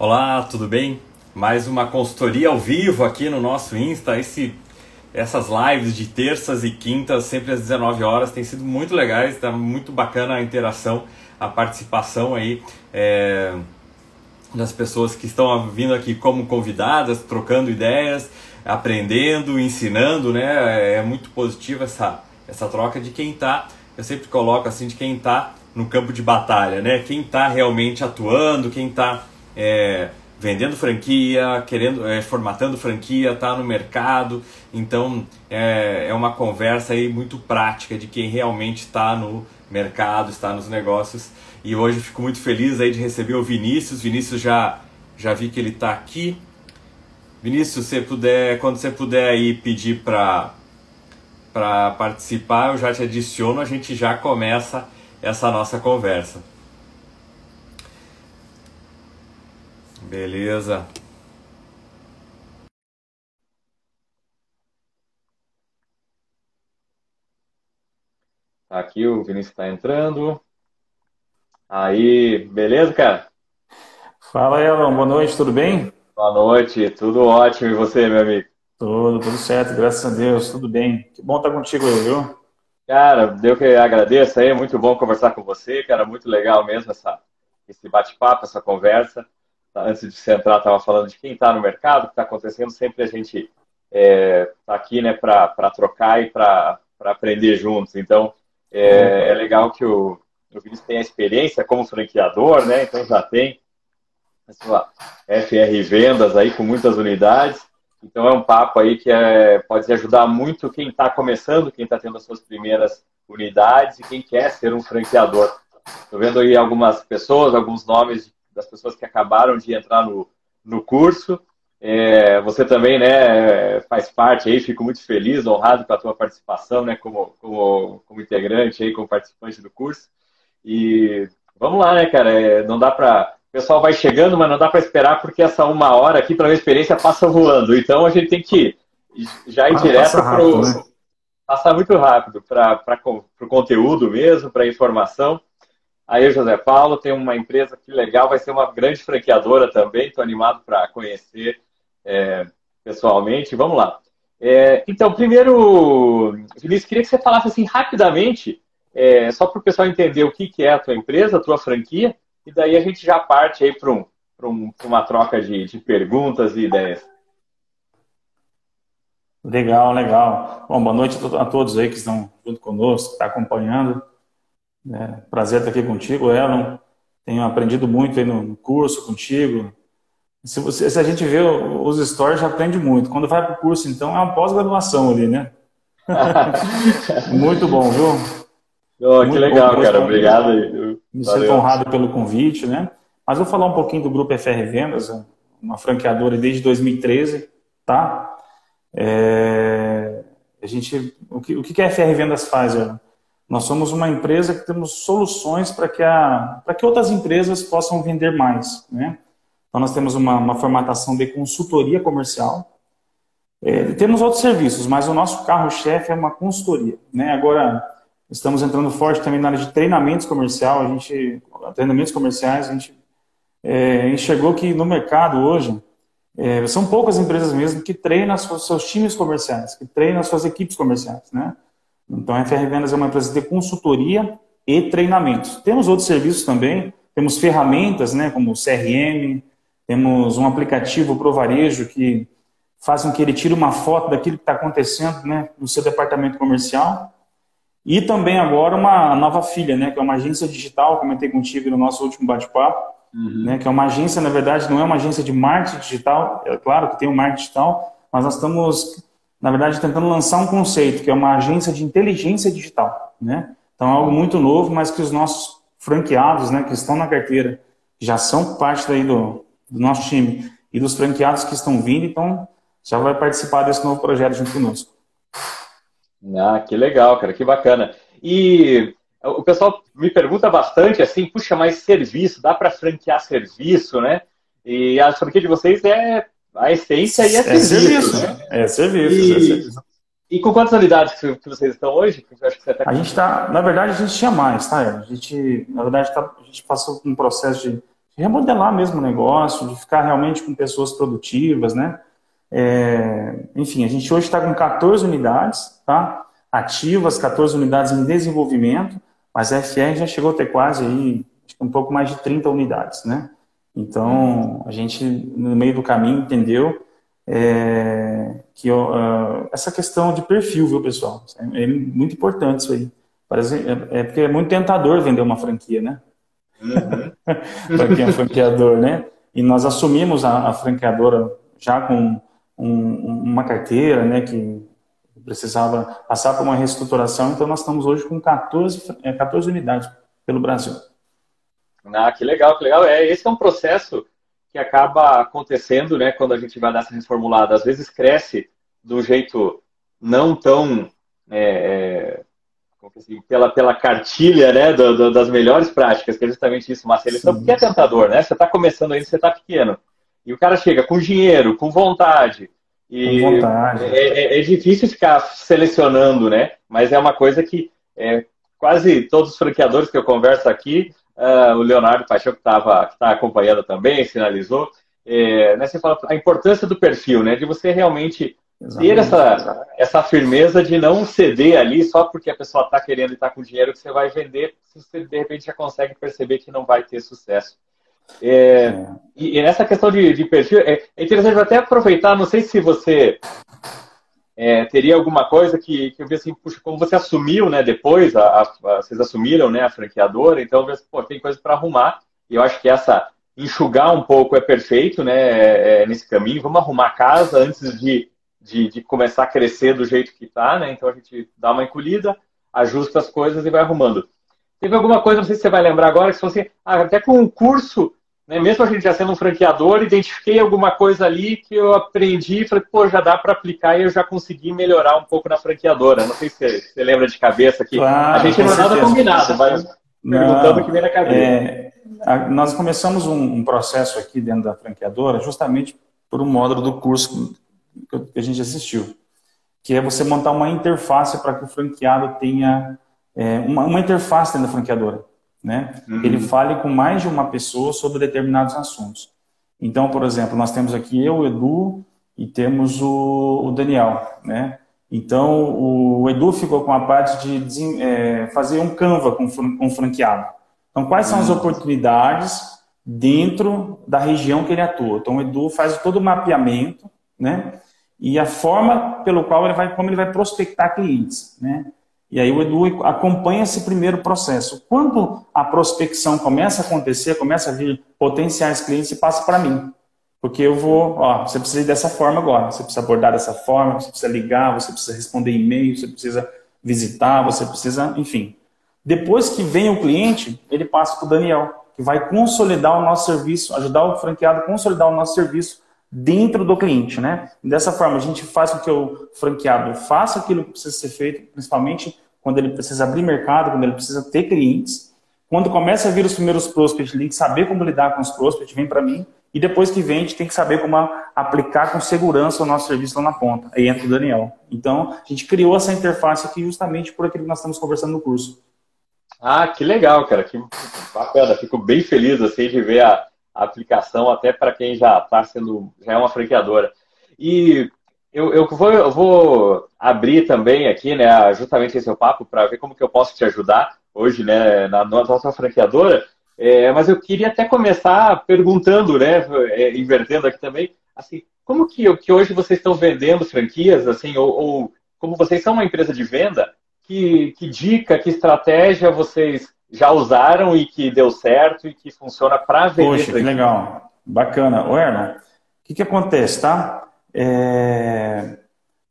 Olá, tudo bem? Mais uma consultoria ao vivo aqui no nosso Insta. Esse, essas lives de terças e quintas, sempre às 19 horas, tem sido muito legais, está muito bacana a interação, a participação aí é, das pessoas que estão vindo aqui como convidadas, trocando ideias, aprendendo, ensinando, né? É muito positiva essa, essa troca de quem está, eu sempre coloco assim, de quem está no campo de batalha, né? Quem está realmente atuando, quem está é, vendendo franquia, querendo, é, formatando franquia, está no mercado. Então é, é uma conversa aí muito prática de quem realmente está no mercado, está nos negócios. E hoje fico muito feliz aí de receber o Vinícius. Vinícius já já vi que ele está aqui. Vinícius, se puder, quando você puder aí pedir para para participar, eu já te adiciono, a gente já começa essa nossa conversa. Beleza. Aqui o Vinícius está entrando. Aí, beleza, cara? Fala, Elon. Boa noite, tudo bem? Boa noite, tudo ótimo. E você, meu amigo? Tudo, tudo certo, graças a Deus, tudo bem. Que bom estar contigo aí, viu? Cara, eu que agradeço aí, muito bom conversar com você, cara, muito legal mesmo essa, esse bate-papo, essa conversa. Antes de você entrar, estava falando de quem está no mercado, o que está acontecendo. Sempre a gente está é, tá aqui né, para trocar e para aprender juntos. Então, é, é legal que o, o Vinícius tenha experiência como franqueador, né? Então já tem a FR Vendas aí com muitas unidades. Então é um papo aí que é, pode ajudar muito quem está começando, quem está tendo as suas primeiras unidades e quem quer ser um franqueador. Estou vendo aí algumas pessoas, alguns nomes das pessoas que acabaram de entrar no, no curso. É, você também né, faz parte aí, fico muito feliz, honrado com a tua participação né, como, como, como integrante, aí, como participante do curso. E vamos lá, né, cara? É, não dá para. O pessoal vai chegando, mas não dá para esperar porque essa uma hora aqui, para a experiência, passa voando. Então a gente tem que já ir ah, direto para o. Né? Passar muito rápido para o conteúdo mesmo, para a informação. Aí, José Paulo, tem uma empresa que legal, vai ser uma grande franqueadora também. Estou animado para conhecer é, pessoalmente. Vamos lá. É, então, primeiro, Vinícius, queria que você falasse assim rapidamente, é, só para o pessoal entender o que, que é a tua empresa, a tua franquia, e daí a gente já parte aí para um, um, uma troca de, de perguntas e ideias. Legal, legal. Bom, boa noite a todos aí que estão junto conosco, que estão tá acompanhando. É, prazer estar aqui contigo, Elon. Tenho aprendido muito aí no curso contigo. Se, você, se a gente vê os stories, já aprende muito. Quando vai para o curso, então, é uma pós-graduação ali, né? muito bom, viu? Oh, que legal, bom, cara. Obrigado. Me sinto honrado pelo convite, né? Mas vou falar um pouquinho do Grupo FR Vendas, uma franqueadora desde 2013, tá? É, a gente, o que, o que a FR Vendas faz, Elon? Nós somos uma empresa que temos soluções para que, a, que outras empresas possam vender mais. Né? Então, nós temos uma, uma formatação de consultoria comercial. É, temos outros serviços, mas o nosso carro-chefe é uma consultoria. Né? Agora, estamos entrando forte também na área de treinamentos comercial. A gente, treinamentos comerciais, a gente é, enxergou que no mercado hoje, é, são poucas empresas mesmo que treinam os seus times comerciais, que treinam as suas equipes comerciais. Né? Então, a FR Vendas é uma empresa de consultoria e treinamentos. Temos outros serviços também, temos ferramentas, né, como o CRM, temos um aplicativo para o varejo que faz com que ele tire uma foto daquilo que está acontecendo né, no seu departamento comercial. E também agora uma nova filha, né, que é uma agência digital, comentei contigo no nosso último bate-papo, uhum. né, que é uma agência, na verdade, não é uma agência de marketing digital, é claro que tem o um marketing digital, mas nós estamos na verdade, tentando lançar um conceito, que é uma agência de inteligência digital. Né? Então, é algo muito novo, mas que os nossos franqueados, né, que estão na carteira, já são parte daí do, do nosso time, e dos franqueados que estão vindo, então já vai participar desse novo projeto junto conosco. Ah, que legal, cara, que bacana. E o pessoal me pergunta bastante assim, puxa, mais serviço, dá para franquear serviço, né? E a franquia de vocês é a essência e é, é serviço. serviço né? É serviço, e, é serviço. E com quantas unidades que vocês estão hoje? Tá a gente está, na verdade, a gente tinha mais, tá? A gente, na verdade, tá, a gente passou por um processo de, remodelar mesmo o negócio, de ficar realmente com pessoas produtivas, né? É, enfim, a gente hoje está com 14 unidades, tá? Ativas, 14 unidades em desenvolvimento, mas a FR já chegou a ter quase aí, um pouco mais de 30 unidades, né? Então, a gente, no meio do caminho, entendeu é, que uh, essa questão de perfil, viu, pessoal? É, é muito importante isso aí. Parece, é, é, porque é muito tentador vender uma franquia, né? Uhum. Para quem é franqueador, né? E nós assumimos a, a franqueadora já com um, uma carteira, né, que precisava passar por uma reestruturação, então nós estamos hoje com 14, 14 é, unidades pelo Brasil. Ah, que legal, que legal. É, esse é um processo que acaba acontecendo, né, quando a gente vai dar essa reformulada. Às vezes cresce do jeito não tão é, assim, pela, pela cartilha né, do, do, das melhores práticas, que é justamente isso, uma seleção, porque é tentador, né? Você está começando ainda, você está pequeno. E o cara chega com dinheiro, com vontade. E com vontade. É, é, é, difícil ficar selecionando, né? Mas é uma coisa que é, quase todos os franqueadores que eu converso aqui, uh, o Leonardo Paixão, que estava que tá acompanhando também, sinalizou, é, né, você fala a importância do perfil, né? De você realmente Exatamente. ter essa, essa firmeza de não ceder ali só porque a pessoa está querendo e está com dinheiro que você vai vender, se você de repente já consegue perceber que não vai ter sucesso. É. E, e, nessa questão de, de perfil, é, é, interessante até aproveitar, não sei se você é, teria alguma coisa que, que eu vi assim, puxa, como você assumiu, né, depois, a, a, vocês assumiram, né, a franqueadora, então, eu vi, pô, tem coisa para arrumar, e eu acho que essa, enxugar um pouco é perfeito, né, é, é, nesse caminho, vamos arrumar a casa antes de, de, de, começar a crescer do jeito que está, né, então a gente dá uma encolhida, ajusta as coisas e vai arrumando. Teve alguma coisa, não sei se você vai lembrar agora, que se fosse, ah, até com um curso né? Mesmo a gente já sendo um franqueador, identifiquei alguma coisa ali que eu aprendi e falei, pô, já dá para aplicar e eu já consegui melhorar um pouco na franqueadora. Não sei se você, você lembra de cabeça aqui. Claro, a gente não é nada combinado, mas perguntando o que vem na cabeça. É, a, nós começamos um, um, processo aqui dentro da franqueadora justamente por um módulo do curso que a gente assistiu, que é você montar uma interface para que o franqueado tenha é, uma, uma interface dentro da franqueadora né? Uhum. Ele fale com mais de uma pessoa sobre determinados assuntos. Então, por exemplo, nós temos aqui eu, o Edu, e temos o, o Daniel, né? Então, o Edu ficou com a parte de é, fazer um Canva com, com franqueado. Então, quais são as uhum. oportunidades dentro da região que ele atua? Então, o Edu faz todo o mapeamento, né? E a forma pelo qual ele vai, como ele vai prospectar clientes, né? E aí o Edu acompanha esse primeiro processo. Quando a prospecção começa a acontecer, começa a vir potenciais clientes, passa para mim. Porque eu vou, ó, você precisa ir dessa forma agora, você precisa abordar dessa forma, você precisa ligar, você precisa responder e-mail, você precisa visitar, você precisa, enfim. Depois que vem o cliente, ele passa para o Daniel, que vai consolidar o nosso serviço, ajudar o franqueado a consolidar o nosso serviço dentro do cliente, né? Dessa forma, a gente faz com que o franqueado faça aquilo que precisa ser feito, principalmente quando ele precisa abrir mercado, quando ele precisa ter clientes. Quando começa a vir os primeiros prospects, ele tem que saber como lidar com os prospects, vem para mim. E depois que gente tem que saber como aplicar com segurança o nosso serviço lá na ponta. Aí entra o Daniel. Então, a gente criou essa interface aqui justamente por aquilo que nós estamos conversando no curso. Ah, que legal, cara. Que bacana. Fico bem feliz assim, de ver a, aplicação até para quem já está sendo, já é uma franqueadora. E eu, eu, vou, eu vou abrir também aqui, né, justamente esse é o papo, para ver como que eu posso te ajudar hoje, né, na nossa franqueadora. É, mas eu queria até começar perguntando, né, é, invertendo aqui também, assim, como que, que hoje vocês estão vendendo franquias, assim, ou, ou como vocês são uma empresa de venda, que, que dica, que estratégia vocês já usaram e que deu certo e que funciona para vender. Poxa, que legal. Bacana. Ô, Erno, o que, que acontece, tá? É...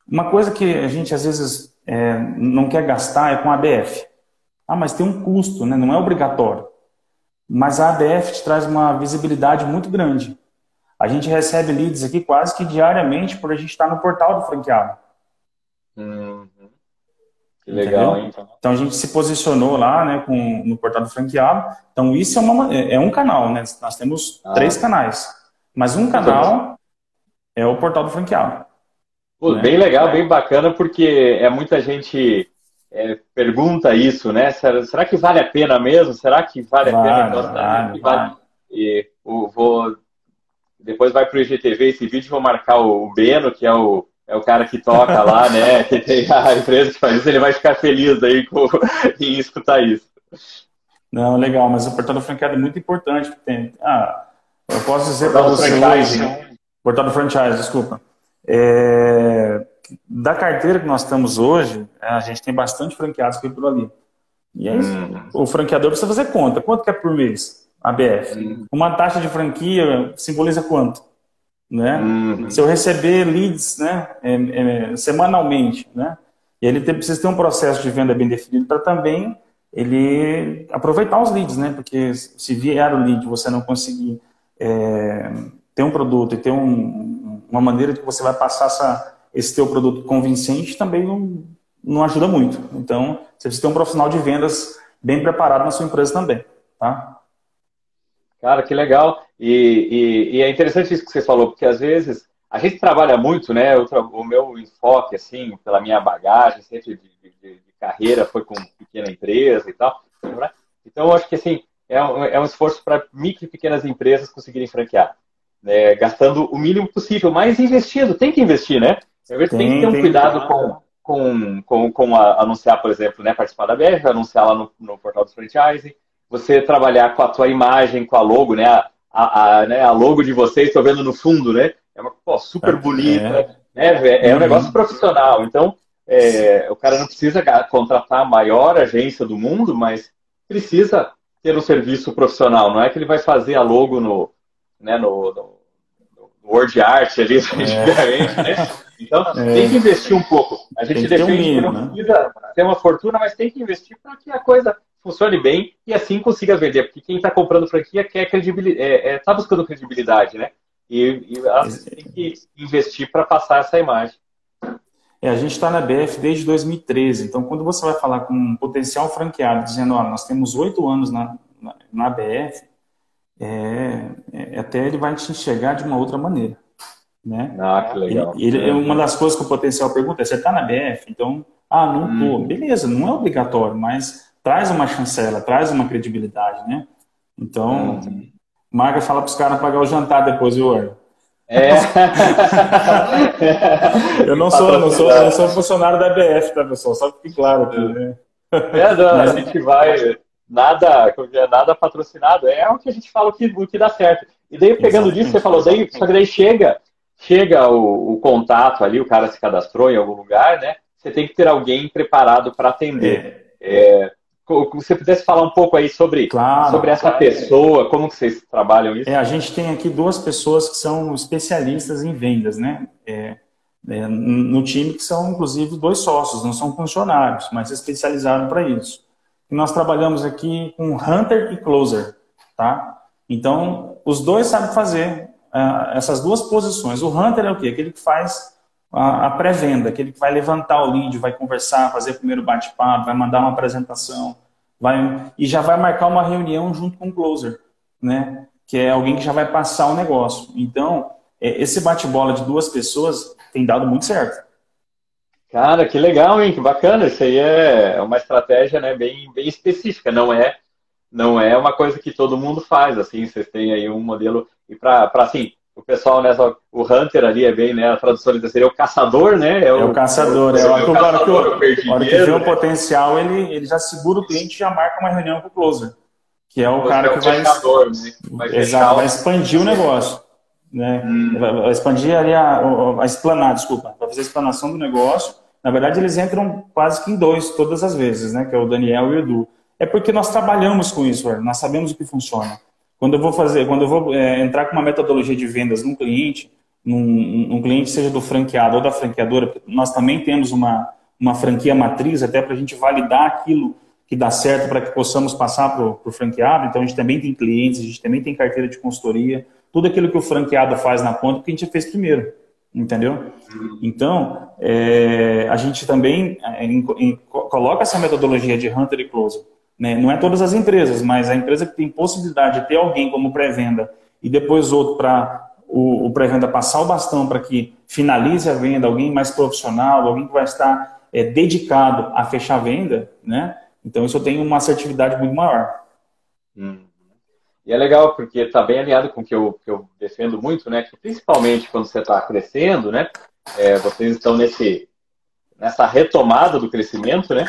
Uma coisa que a gente às vezes é, não quer gastar é com a ABF. Ah, mas tem um custo, né? não é obrigatório. Mas a ABF te traz uma visibilidade muito grande. A gente recebe leads aqui quase que diariamente por a gente estar no portal do franqueado. Hum. Que legal, hein? Então a gente se posicionou lá, né, com, no portal do franqueado. Então isso é, uma, é, um canal, né? Nós temos ah. três canais. Mas um canal é o portal do franqueado. Pô, né? Bem legal, bem bacana, porque é muita gente é, pergunta isso, né? Será, será, que vale a pena mesmo? Será que vale, vale a pena? Vale, vale. E, vou depois vai para o IGTV esse vídeo, vou marcar o Beno, que é o, é o cara que toca lá, né? Que tem a empresa que faz isso, ele vai ficar feliz aí com, em escutar isso. Não, legal, mas o portal do franqueado é muito importante. Tem, ah, eu posso dizer para você hoje, portal do franchise, desculpa. É, da carteira que nós temos hoje, a gente tem bastante franqueados por ali. E aí, hum. o franqueador precisa fazer conta. Quanto que é por mês? ABF. Hum. Uma taxa de franquia simboliza quanto? Né? Hum. Se eu receber leads né, é, é, semanalmente, né, e ele tem, precisa ter um processo de venda bem definido para também ele aproveitar os leads, né? Porque se vier o lead você não conseguir é, ter um produto e ter um, uma maneira que você vai passar essa, esse teu produto convincente, também não, não ajuda muito. Então, você precisa ter um profissional de vendas bem preparado na sua empresa também, tá? Cara, que legal. E, e, e, é interessante isso que você falou, porque às vezes a gente trabalha muito, né? o meu enfoque, assim, pela minha bagagem, sempre de, de, de, carreira, foi com pequena empresa e tal. Né? Então, eu acho que, assim, é um, é um esforço para micro e pequenas empresas conseguirem franquear. Né? Gastando o mínimo possível, mas investindo. Tem que investir, né? Tem, tem que ter um cuidado com, com, com, com a, anunciar, por exemplo, né? Participar da BR, anunciar lá no, no portal do franchising você trabalhar com a tua imagem, com a logo, né? A, a, a, né? a logo de vocês, estou vendo no fundo, né? É uma pô, super é. bonita, é. né? É um uhum. negócio profissional. Então, é, o cara não precisa contratar a maior agência do mundo, mas precisa ter um serviço profissional. Não é que ele vai fazer a logo no, né, no, no, no Word Art ali, é. né? Então, é. tem que investir um pouco. A gente defende um que não né? precisa ter uma fortuna, mas tem que investir para que a coisa funcione bem e assim consiga vender. Porque quem está comprando franquia quer credibilidade, está é, é, tá buscando credibilidade, né? E, e tem que investir para passar essa imagem. É, a gente está na BF desde 2013, então quando você vai falar com um potencial franqueado dizendo, ó, nós temos oito anos na, na, na BF, é, é, até ele vai te enxergar de uma outra maneira. Né? Ah, que legal. Ele, ele, uma das coisas que o potencial pergunta é, você está na BF? Então, ah, não estou. Hum. Beleza, não é obrigatório, mas traz uma chancela, traz uma credibilidade, né? Então, uhum. marca fala para os caras pagar o jantar depois, viu, É. eu não sou, não sou, não sou funcionário da BF, tá, pessoal? Só que claro aqui, né? É, não, Mas... a gente vai nada, é, nada patrocinado, é o que a gente fala que, o que dá certo. E daí, pegando Exatamente. disso, você falou, daí, só que daí chega, chega o, o, contato ali, o cara se cadastrou em algum lugar, né? Você tem que ter alguém preparado para atender. É. É, você pudesse falar um pouco aí sobre, claro, sobre essa claro. pessoa, como que vocês trabalham isso? É, a gente tem aqui duas pessoas que são especialistas em vendas, né? É, é, no time que são, inclusive, dois sócios, não são funcionários, mas se especializaram para isso. E nós trabalhamos aqui com Hunter e Closer, tá? Então, os dois sabem fazer uh, essas duas posições. O Hunter é o quê? Aquele que faz a, a pré-venda, aquele que vai levantar o lead, vai conversar, fazer o primeiro bate-papo, vai mandar uma apresentação, vai, e já vai marcar uma reunião junto com o closer, né? Que é alguém que já vai passar o negócio. Então, é, esse bate-bola de duas pessoas tem dado muito certo. Cara, que legal, hein? Que bacana. Isso aí é uma estratégia né, bem, bem específica. Não é, não é uma coisa que todo mundo faz. Assim, vocês têm aí um modelo e para assim o pessoal, né, o Hunter ali é bem, né, a tradução seria o caçador, né? É o, é o caçador, é o, é o, caçador, que, hora que vê o potencial, ele, ele já segura o cliente e já marca uma reunião com o closer, que é o Você cara é que vai, fechador, né? vai, exato, vai expandir o negócio. Né? Hum. Vai expandir ali a, a, a explanar, desculpa, vai fazer a explanação do negócio. Na verdade, eles entram quase que em dois, todas as vezes, né? Que é o Daniel e o Edu. É porque nós trabalhamos com isso, nós sabemos o que funciona. Quando eu vou fazer, quando eu vou é, entrar com uma metodologia de vendas num cliente, num, num, cliente seja do franqueado ou da franqueadora, nós também temos uma, uma franquia matriz até para a gente validar aquilo que dá certo para que possamos passar para o franqueado. Então a gente também tem clientes, a gente também tem carteira de consultoria, tudo aquilo que o franqueado faz na conta, que a gente fez primeiro, entendeu? Então é, a gente também é, em, em, coloca essa metodologia de hunter e closer né? Não é todas as empresas, mas a empresa que tem possibilidade de ter alguém como pré-venda e depois outro para o, o pré-venda passar o bastão para que finalize a venda, alguém mais profissional, alguém que vai estar é, dedicado a fechar a venda, né? Então isso tem uma assertividade muito maior. Hum. E é legal porque está bem alinhado com o que eu, que eu defendo muito, né? Que principalmente quando você está crescendo, né? É, vocês estão nesse, nessa retomada do crescimento, né?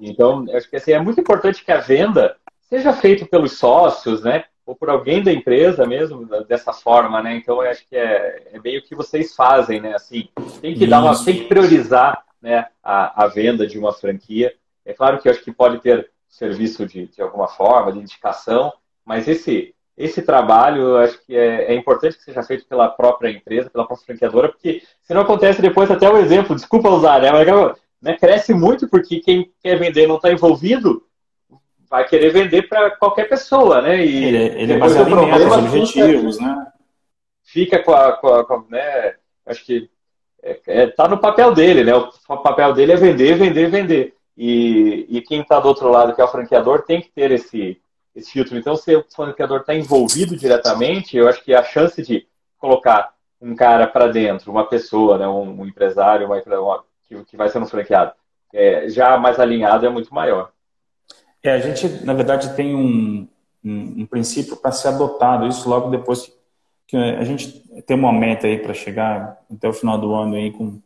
Então, acho que assim, é muito importante que a venda seja feita pelos sócios, né? Ou por alguém da empresa mesmo, dessa forma, né? Então, acho que é, é meio que vocês fazem, né? Assim, tem que dar uma, tem que priorizar né, a, a venda de uma franquia. É claro que acho que pode ter serviço de, de alguma forma, de indicação, mas esse, esse trabalho acho que é, é, importante que seja feito pela própria empresa, pela própria franqueadora, porque se não acontece depois, até o exemplo, desculpa usar, né, mas né, cresce muito porque quem quer vender não está envolvido, vai querer vender para qualquer pessoa, né? E ele, é, ele é baseado em metas, objetivos, né? Fica com a, com a, com né? Acho que é, é, tá no papel dele, né? O papel dele é vender, vender, vender. E, e quem está do outro lado, que é o franqueador, tem que ter esse, esse filtro. Então, se o franqueador está envolvido diretamente, eu acho que a chance de colocar um cara para dentro, uma pessoa, né, um, um empresário, uma, uma, que, que vai um franqueado, é, já mais alinhado é muito maior. É, a gente, na verdade, tem um, um, um princípio para ser adotado, isso logo depois que a gente tem uma meta aí para chegar até o final do ano aí com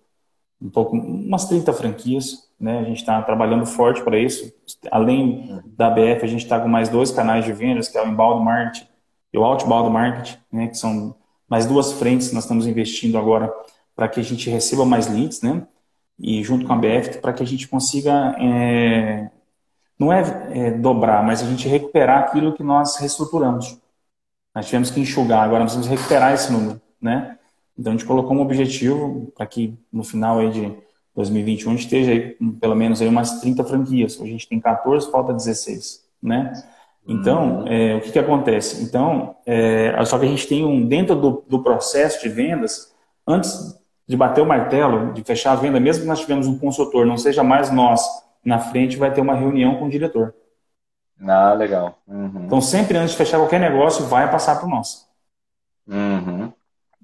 um pouco, umas 30 franquias, né? A gente está trabalhando forte para isso. Além da BF, a gente está com mais dois canais de vendas, que é o inbound marketing e o outbound marketing, né? Que são mais duas frentes que nós estamos investindo agora para que a gente receba mais leads, né? E junto com a BF, para que a gente consiga, é, não é, é dobrar, mas a gente recuperar aquilo que nós reestruturamos. Nós tivemos que enxugar, agora nós vamos recuperar esse número, né? Então a gente colocou um objetivo para que no final aí de 2021 a gente esteja aí pelo menos aí umas 30 franquias. A gente tem 14, falta 16, né? Então, hum. é, o que, que acontece? Então, é, só que a gente tem um, dentro do, do processo de vendas, antes de bater o martelo, de fechar a venda, mesmo que nós tivermos um consultor, não seja mais nós na frente, vai ter uma reunião com o diretor. Ah, legal. Uhum. Então, sempre antes de fechar qualquer negócio, vai passar para nós. Uhum.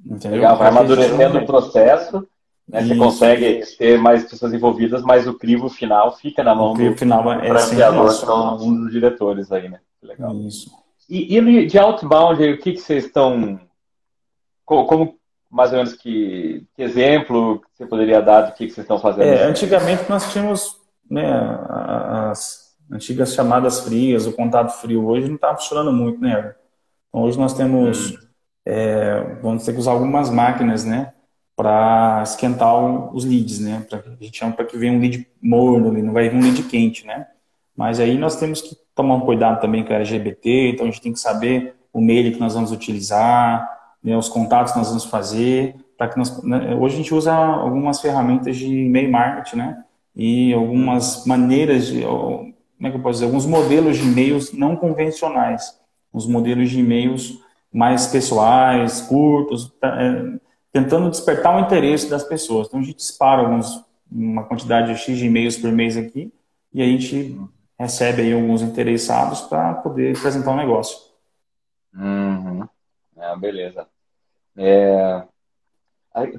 Entendeu? Legal, vai amadurecendo o processo, né? você consegue ter mais pessoas envolvidas, mas o crivo final fica na mão o crivo do final é franqueador, são um dos diretores aí, né? Legal. Isso. E, e de outbound, o que, que vocês estão. Como, mais ou menos que, que, exemplo você poderia dar do que, que vocês estão fazendo? É, antigamente nós tínhamos né, as antigas chamadas frias, o contato frio, hoje não está funcionando muito, né? Então, hoje nós temos, hum. é, vamos ter que usar algumas máquinas, né? Para esquentar os leads, né? Pra, a gente chama para que venha um lead morno ali, não vai vir um lead quente, né? Mas aí nós temos que tomar um cuidado também com a LGBT, então a gente tem que saber o mail que nós vamos utilizar, né, os contatos que nós vamos fazer, para que nós, né, hoje a gente usa algumas ferramentas de e-mail marketing, né? E algumas maneiras de como é que eu posso dizer, alguns modelos de e-mails não convencionais, os modelos de e-mails mais pessoais, curtos, é, tentando despertar o interesse das pessoas. Então a gente dispara alguns, uma quantidade de X de e-mails por mês aqui e a gente recebe aí alguns interessados para poder apresentar o um negócio. Uhum. Ah, beleza. É...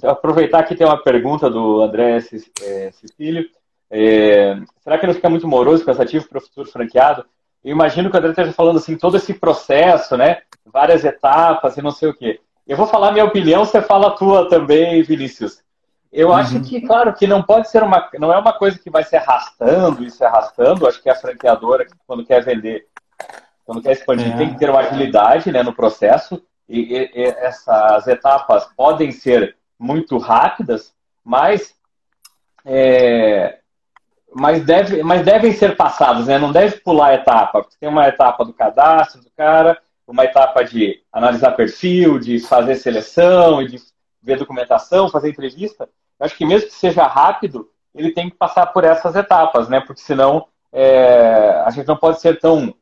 Aproveitar que tem uma pergunta do André Cecílio. É, será que não fica muito moroso cansativo para o futuro franqueado? Eu imagino que o André esteja falando assim, todo esse processo, né? Várias etapas e não sei o quê. Eu vou falar minha opinião, você fala a tua também, Vinícius. Eu uhum. acho que, claro, que não pode ser uma. Não é uma coisa que vai se arrastando e se arrastando. Acho que a franqueadora, quando quer vender, quando quer expandir, é. tem que ter uma agilidade né, no processo. E, e, e essas etapas podem ser muito rápidas, mas é, mas, deve, mas devem ser passados, né? Não deve pular etapa. Tem uma etapa do cadastro do cara, uma etapa de analisar perfil, de fazer seleção, de ver documentação, fazer entrevista. Eu acho que mesmo que seja rápido, ele tem que passar por essas etapas, né? Porque senão é, a gente não pode ser tão,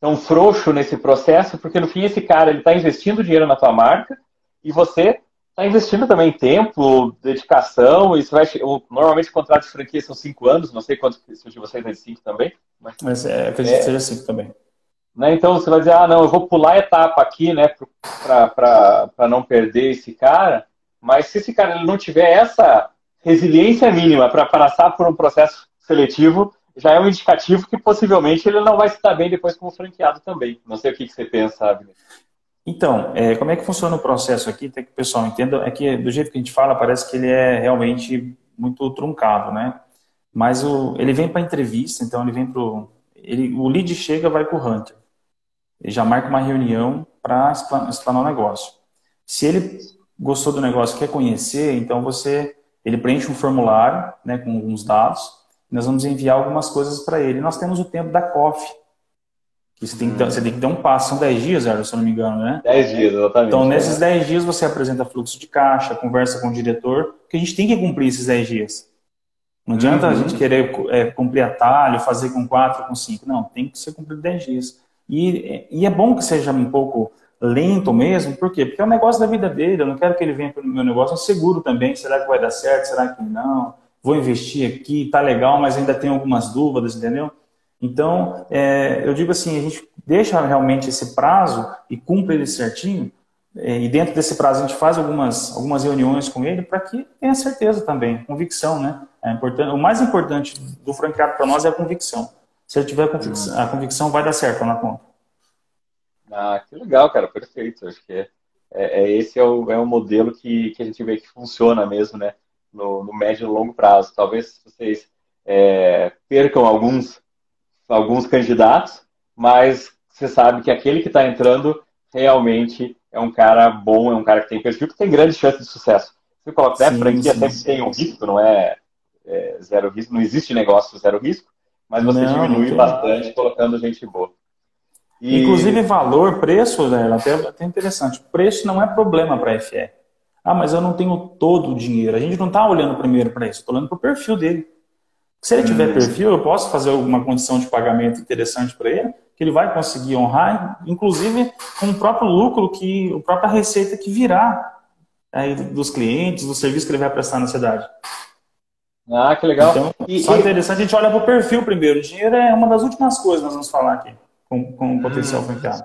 tão frouxo nesse processo, porque no fim esse cara ele está investindo dinheiro na tua marca e você está investindo também tempo, dedicação, isso vai. Normalmente o contrato de franquia são cinco anos, não sei quantos de vocês é cinco também. Mas, mas é, acredito é, que seja cinco também. Né, então você vai dizer, ah, não, eu vou pular a etapa aqui, né, para não perder esse cara, mas se esse cara ele não tiver essa resiliência mínima para passar por um processo seletivo, já é um indicativo que possivelmente ele não vai se dar bem depois como franqueado também. Não sei o que, você pensa, Abner. Então, é, como é que funciona o processo aqui? Tem que o pessoal entenda, é que do jeito que a gente fala, parece que ele é realmente muito truncado, né? Mas o, ele vem para entrevista, então ele vem para o lead chega, vai para o hunter. Ele já marca uma reunião para explanar o negócio. Se ele gostou do negócio, quer conhecer, então você, ele preenche um formulário, né, com alguns dados. Nós vamos enviar algumas coisas para ele. Nós temos o tempo da coffee que você tem que, ter, você tem que ter um passo, são 10 dias, se eu não me engano, né? 10 dias, exatamente. Então, nesses 10 dias, você apresenta fluxo de caixa, conversa com o diretor, porque a gente tem que cumprir esses 10 dias. Não adianta uhum. a gente querer é, cumprir atalho, fazer com 4, com 5. Não, tem que ser cumprido 10 dias. E, e é bom que seja um pouco lento mesmo, por quê? Porque é um negócio da vida dele, eu não quero que ele venha para o meu negócio, é seguro também, será que vai dar certo, será que não? Vou investir aqui, tá legal, mas ainda tem algumas dúvidas, entendeu? Então, é, eu digo assim, a gente deixa realmente esse prazo e cumpre ele certinho, é, e dentro desse prazo a gente faz algumas, algumas reuniões com ele para que tenha certeza também, convicção, né? É importante, o mais importante do franqueado para nós é a convicção. Se ele tiver a convicção, a convicção vai dar certo na conta. Ah, que legal, cara, perfeito. Acho que é, é esse é o, é o modelo que, que a gente vê que funciona mesmo, né? No, no médio e longo prazo. Talvez vocês é, percam alguns alguns candidatos, mas você sabe que aquele que está entrando realmente é um cara bom, é um cara que tem perfil, que tem grandes chances de sucesso. Você coloca, né, franquia sim. sempre tem um risco, não é, é, zero risco, não existe negócio zero risco, mas você não, diminui não bastante colocando gente boa. E... Inclusive valor, preço, né, até, até interessante, preço não é problema para a FE. Ah, mas eu não tenho todo o dinheiro. A gente não está olhando primeiro para isso, estou olhando para o perfil dele. Se ele tiver perfil, eu posso fazer alguma condição de pagamento interessante para ele, que ele vai conseguir honrar, inclusive com o próprio lucro, que a própria receita que virá aí dos clientes, do serviço que ele vai prestar na cidade. Ah, que legal. Então, e, só e... interessante a gente olhar para o perfil primeiro. O dinheiro é uma das últimas coisas que nós vamos falar aqui, com, com o potencial hum. franqueado.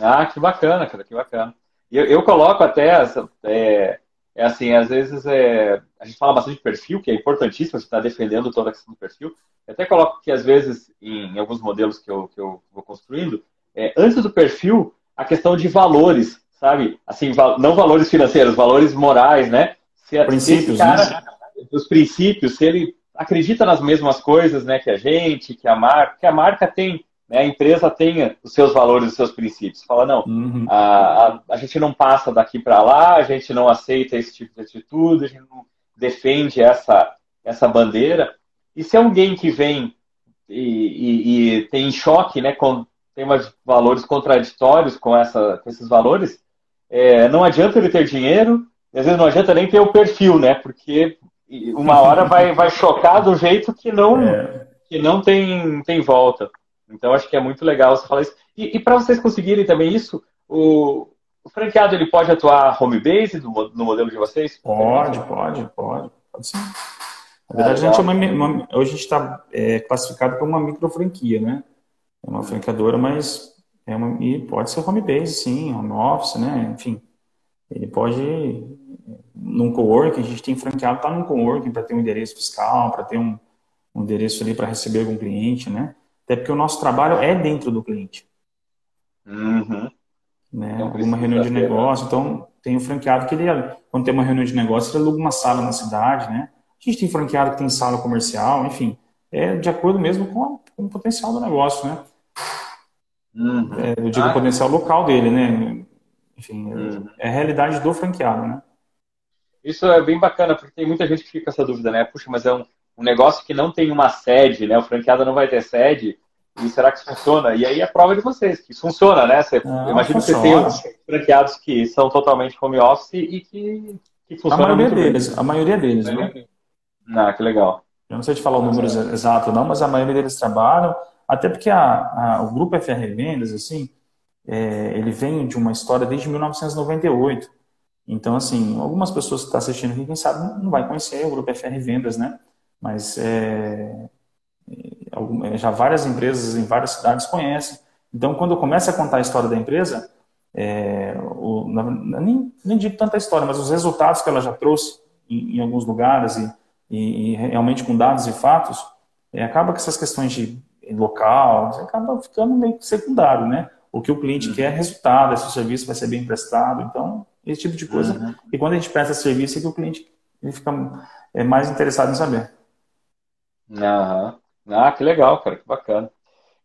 Ah, que bacana, cara, que bacana. Eu, eu coloco até essa, é, é assim, às vezes é, a gente fala bastante de perfil, que é importantíssimo, você está defendendo toda a questão do perfil. Eu até coloco que, às vezes, em, em alguns modelos que eu, que eu vou construindo, é, antes do perfil, a questão de valores, sabe? Assim, não valores financeiros, valores morais, né? Se, princípios, cara, né? Os princípios, se ele acredita nas mesmas coisas, né, que a gente, que a marca, que a marca tem né, a empresa tenha os seus valores, os seus princípios. Fala, não, uhum. a, a, a, gente não passa daqui para lá, a gente não aceita esse tipo de atitude, a gente não defende essa, essa bandeira. E se é alguém que vem e, e, e tem choque, né, com, tem umas valores contraditórios com, essa, com esses valores, é, não adianta ele ter dinheiro, às vezes não adianta nem ter o perfil, né, porque uma hora vai, vai chocar do jeito que não, é. que não tem, tem volta. Então, acho que é muito legal você falar isso. E, e para vocês conseguirem também isso, o, o, franqueado ele pode atuar home base no, no modelo de vocês? Pode, pode, pode. Pode sim. Na verdade, a gente é uma, uma, hoje a gente está é, classificado como uma micro franquia, né? É uma franqueadora, mas é uma, e pode ser home base, sim, home office, né? Enfim, ele pode num coworking, a gente tem franqueado tá num coworking para ter um endereço fiscal, para ter um, um endereço ali para receber algum cliente, né? Até porque o nosso trabalho é dentro do cliente. Uhum. Né? Alguma reunião de negócio. Então, tem o franqueado que ele, quando tem uma reunião de negócio, ele aluga uma sala na cidade, né? A gente tem franqueado que tem sala comercial, enfim. É de acordo mesmo com, com o potencial do negócio, né? Uhum. É, eu digo ah, o potencial local dele, né? Enfim, uhum. é a realidade do franqueado, né? Isso é bem bacana, porque tem muita gente que fica com essa dúvida, né? Puxa, mas é um, um negócio que não tem uma sede, né? O franqueado não vai ter sede. E será que isso funciona? E aí é prova de vocês, que isso funciona, né? Você, ah, imagina que você tem os franqueados que são totalmente home office e que, que funcionam. A maioria deles, bem. a maioria deles, né? Ah, que legal. Eu não sei te falar o número é. exato, não, mas a maioria deles trabalham, até porque a, a, o grupo FR Vendas, assim, é, ele vem de uma história desde 1998. Então, assim, algumas pessoas que estão assistindo aqui, quem sabe, não vai conhecer o grupo FR Vendas, né? Mas é, é, já várias empresas em várias cidades conhecem. Então, quando eu começo a contar a história da empresa, é, o, nem, nem digo tanta história, mas os resultados que ela já trouxe em, em alguns lugares e, e, e, realmente com dados e fatos, é, acaba que essas questões de local, acaba ficando meio secundário, né? O que o cliente uhum. quer é resultado, se o serviço vai ser bem prestado, então, esse tipo de coisa. Uhum. E quando a gente presta serviço, é que o cliente ele fica é, mais interessado em saber. Uhum. Ah, que legal, cara, que bacana.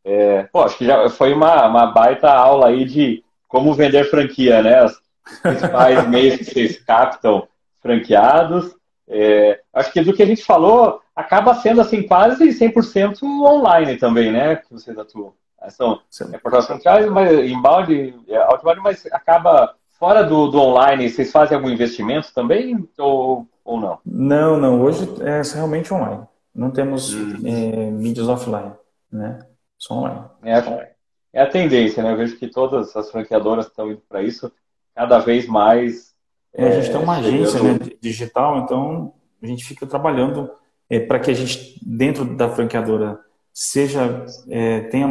É, pô, acho que já foi uma, uma baita aula aí de como vender franquia, né? Os principais meios que vocês captam franqueados. É, acho que do que a gente falou, acaba sendo assim quase 100% online também, né? Que vocês atuam. São é, portais franqueados, mas inbound, é, outbound, mas acaba fora do, do online. Vocês fazem algum investimento também ou, ou não? Não, não. Hoje é realmente online. Não temos hum. é, mídias offline, né? Só online. É, é a tendência, né? Eu vejo que todas as franqueadoras estão indo para isso cada vez mais. É, a gente tem uma agência né, digital, então a gente fica trabalhando é, para que a gente, dentro da franqueadora, seja é, tenha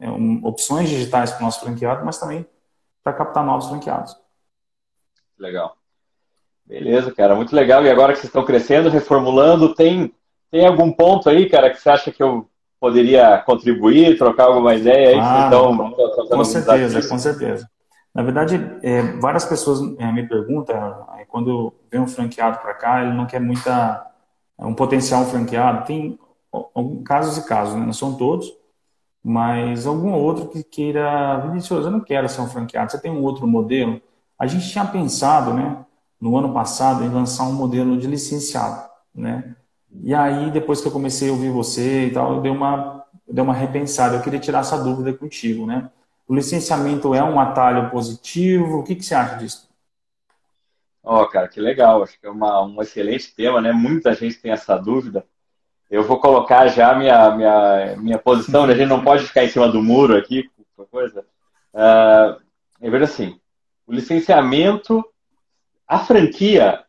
é, um, opções digitais para o nosso franqueado, mas também para captar novos franqueados. Legal. Beleza, cara, muito legal. E agora que vocês estão crescendo, reformulando, tem, tem algum ponto aí, cara, que você acha que eu poderia contribuir, trocar alguma ideia aí? Ah, então, com certeza, com certeza. Na verdade, é, várias pessoas é, me perguntam, é, quando vem um franqueado para cá, ele não quer muita é, um potencial franqueado. Tem casos e casos, né? não são todos, mas algum outro que queira, Vinícius, eu não quero ser um franqueado, você tem um outro modelo? A gente tinha pensado, né, no ano passado, em lançar um modelo de licenciado, né? E aí, depois que eu comecei a ouvir você e tal, eu dei uma, eu dei uma repensada. Eu queria tirar essa dúvida contigo, né? O licenciamento é um atalho positivo? O que, que você acha disso? Ó, oh, cara, que legal. Acho que é uma, um excelente tema, né? Muita gente tem essa dúvida. Eu vou colocar já minha, minha, minha posição, né? a gente não pode ficar em cima do muro aqui, coisa. Uh, eu vejo assim, o licenciamento, a franquia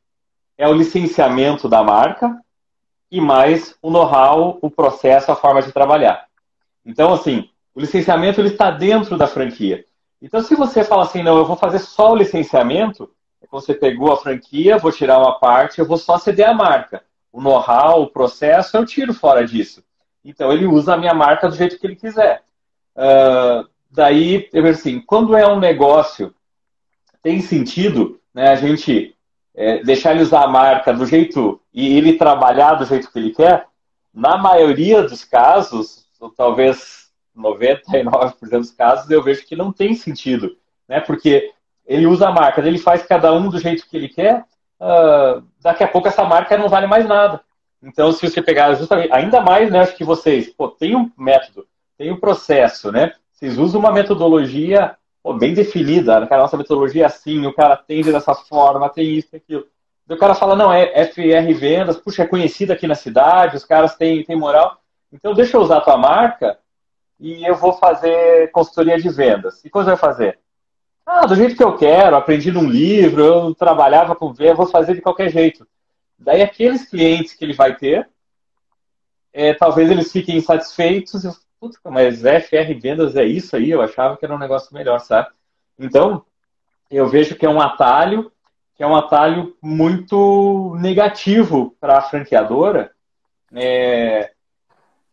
é o licenciamento da marca e mais o know-how, o processo, a forma de trabalhar. Então, assim, o licenciamento ele está dentro da franquia. Então, se você fala assim, não, eu vou fazer só o licenciamento, é você pegou a franquia, vou tirar uma parte, eu vou só ceder a marca. O know-how, o processo, eu tiro fora disso. Então, ele usa a minha marca do jeito que ele quiser. Uh, daí, eu vejo assim, quando é um negócio, tem sentido né, a gente é, deixar ele usar a marca do jeito e ele trabalhar do jeito que ele quer, na maioria dos casos, ou talvez 99% dos casos eu vejo que não tem sentido, né? Porque ele usa a marca, ele faz cada um do jeito que ele quer, uh, daqui a pouco essa marca não vale mais nada. Então, se você pegar justamente, ainda mais, né, acho que vocês, pô, tem um método, tem um processo, né? Vocês usam uma metodologia pô, bem definida, né? a nossa metodologia é assim, o cara atende dessa forma, tem isso, tem aquilo. o cara fala, não, é FR Vendas, puxa, é conhecido aqui na cidade, os caras têm, têm moral. Então, deixa eu usar a tua marca e eu vou fazer consultoria de vendas. E quando vai fazer? Ah, do jeito que eu quero, aprendi num livro, eu trabalhava com vendas, vou fazer de qualquer jeito. Daí aqueles clientes que ele vai ter, é, talvez eles fiquem insatisfeitos putz, mas FR Vendas é isso aí, eu achava que era um negócio melhor, sabe? Então, eu vejo que é um atalho, que é um atalho muito negativo para a franqueadora, é,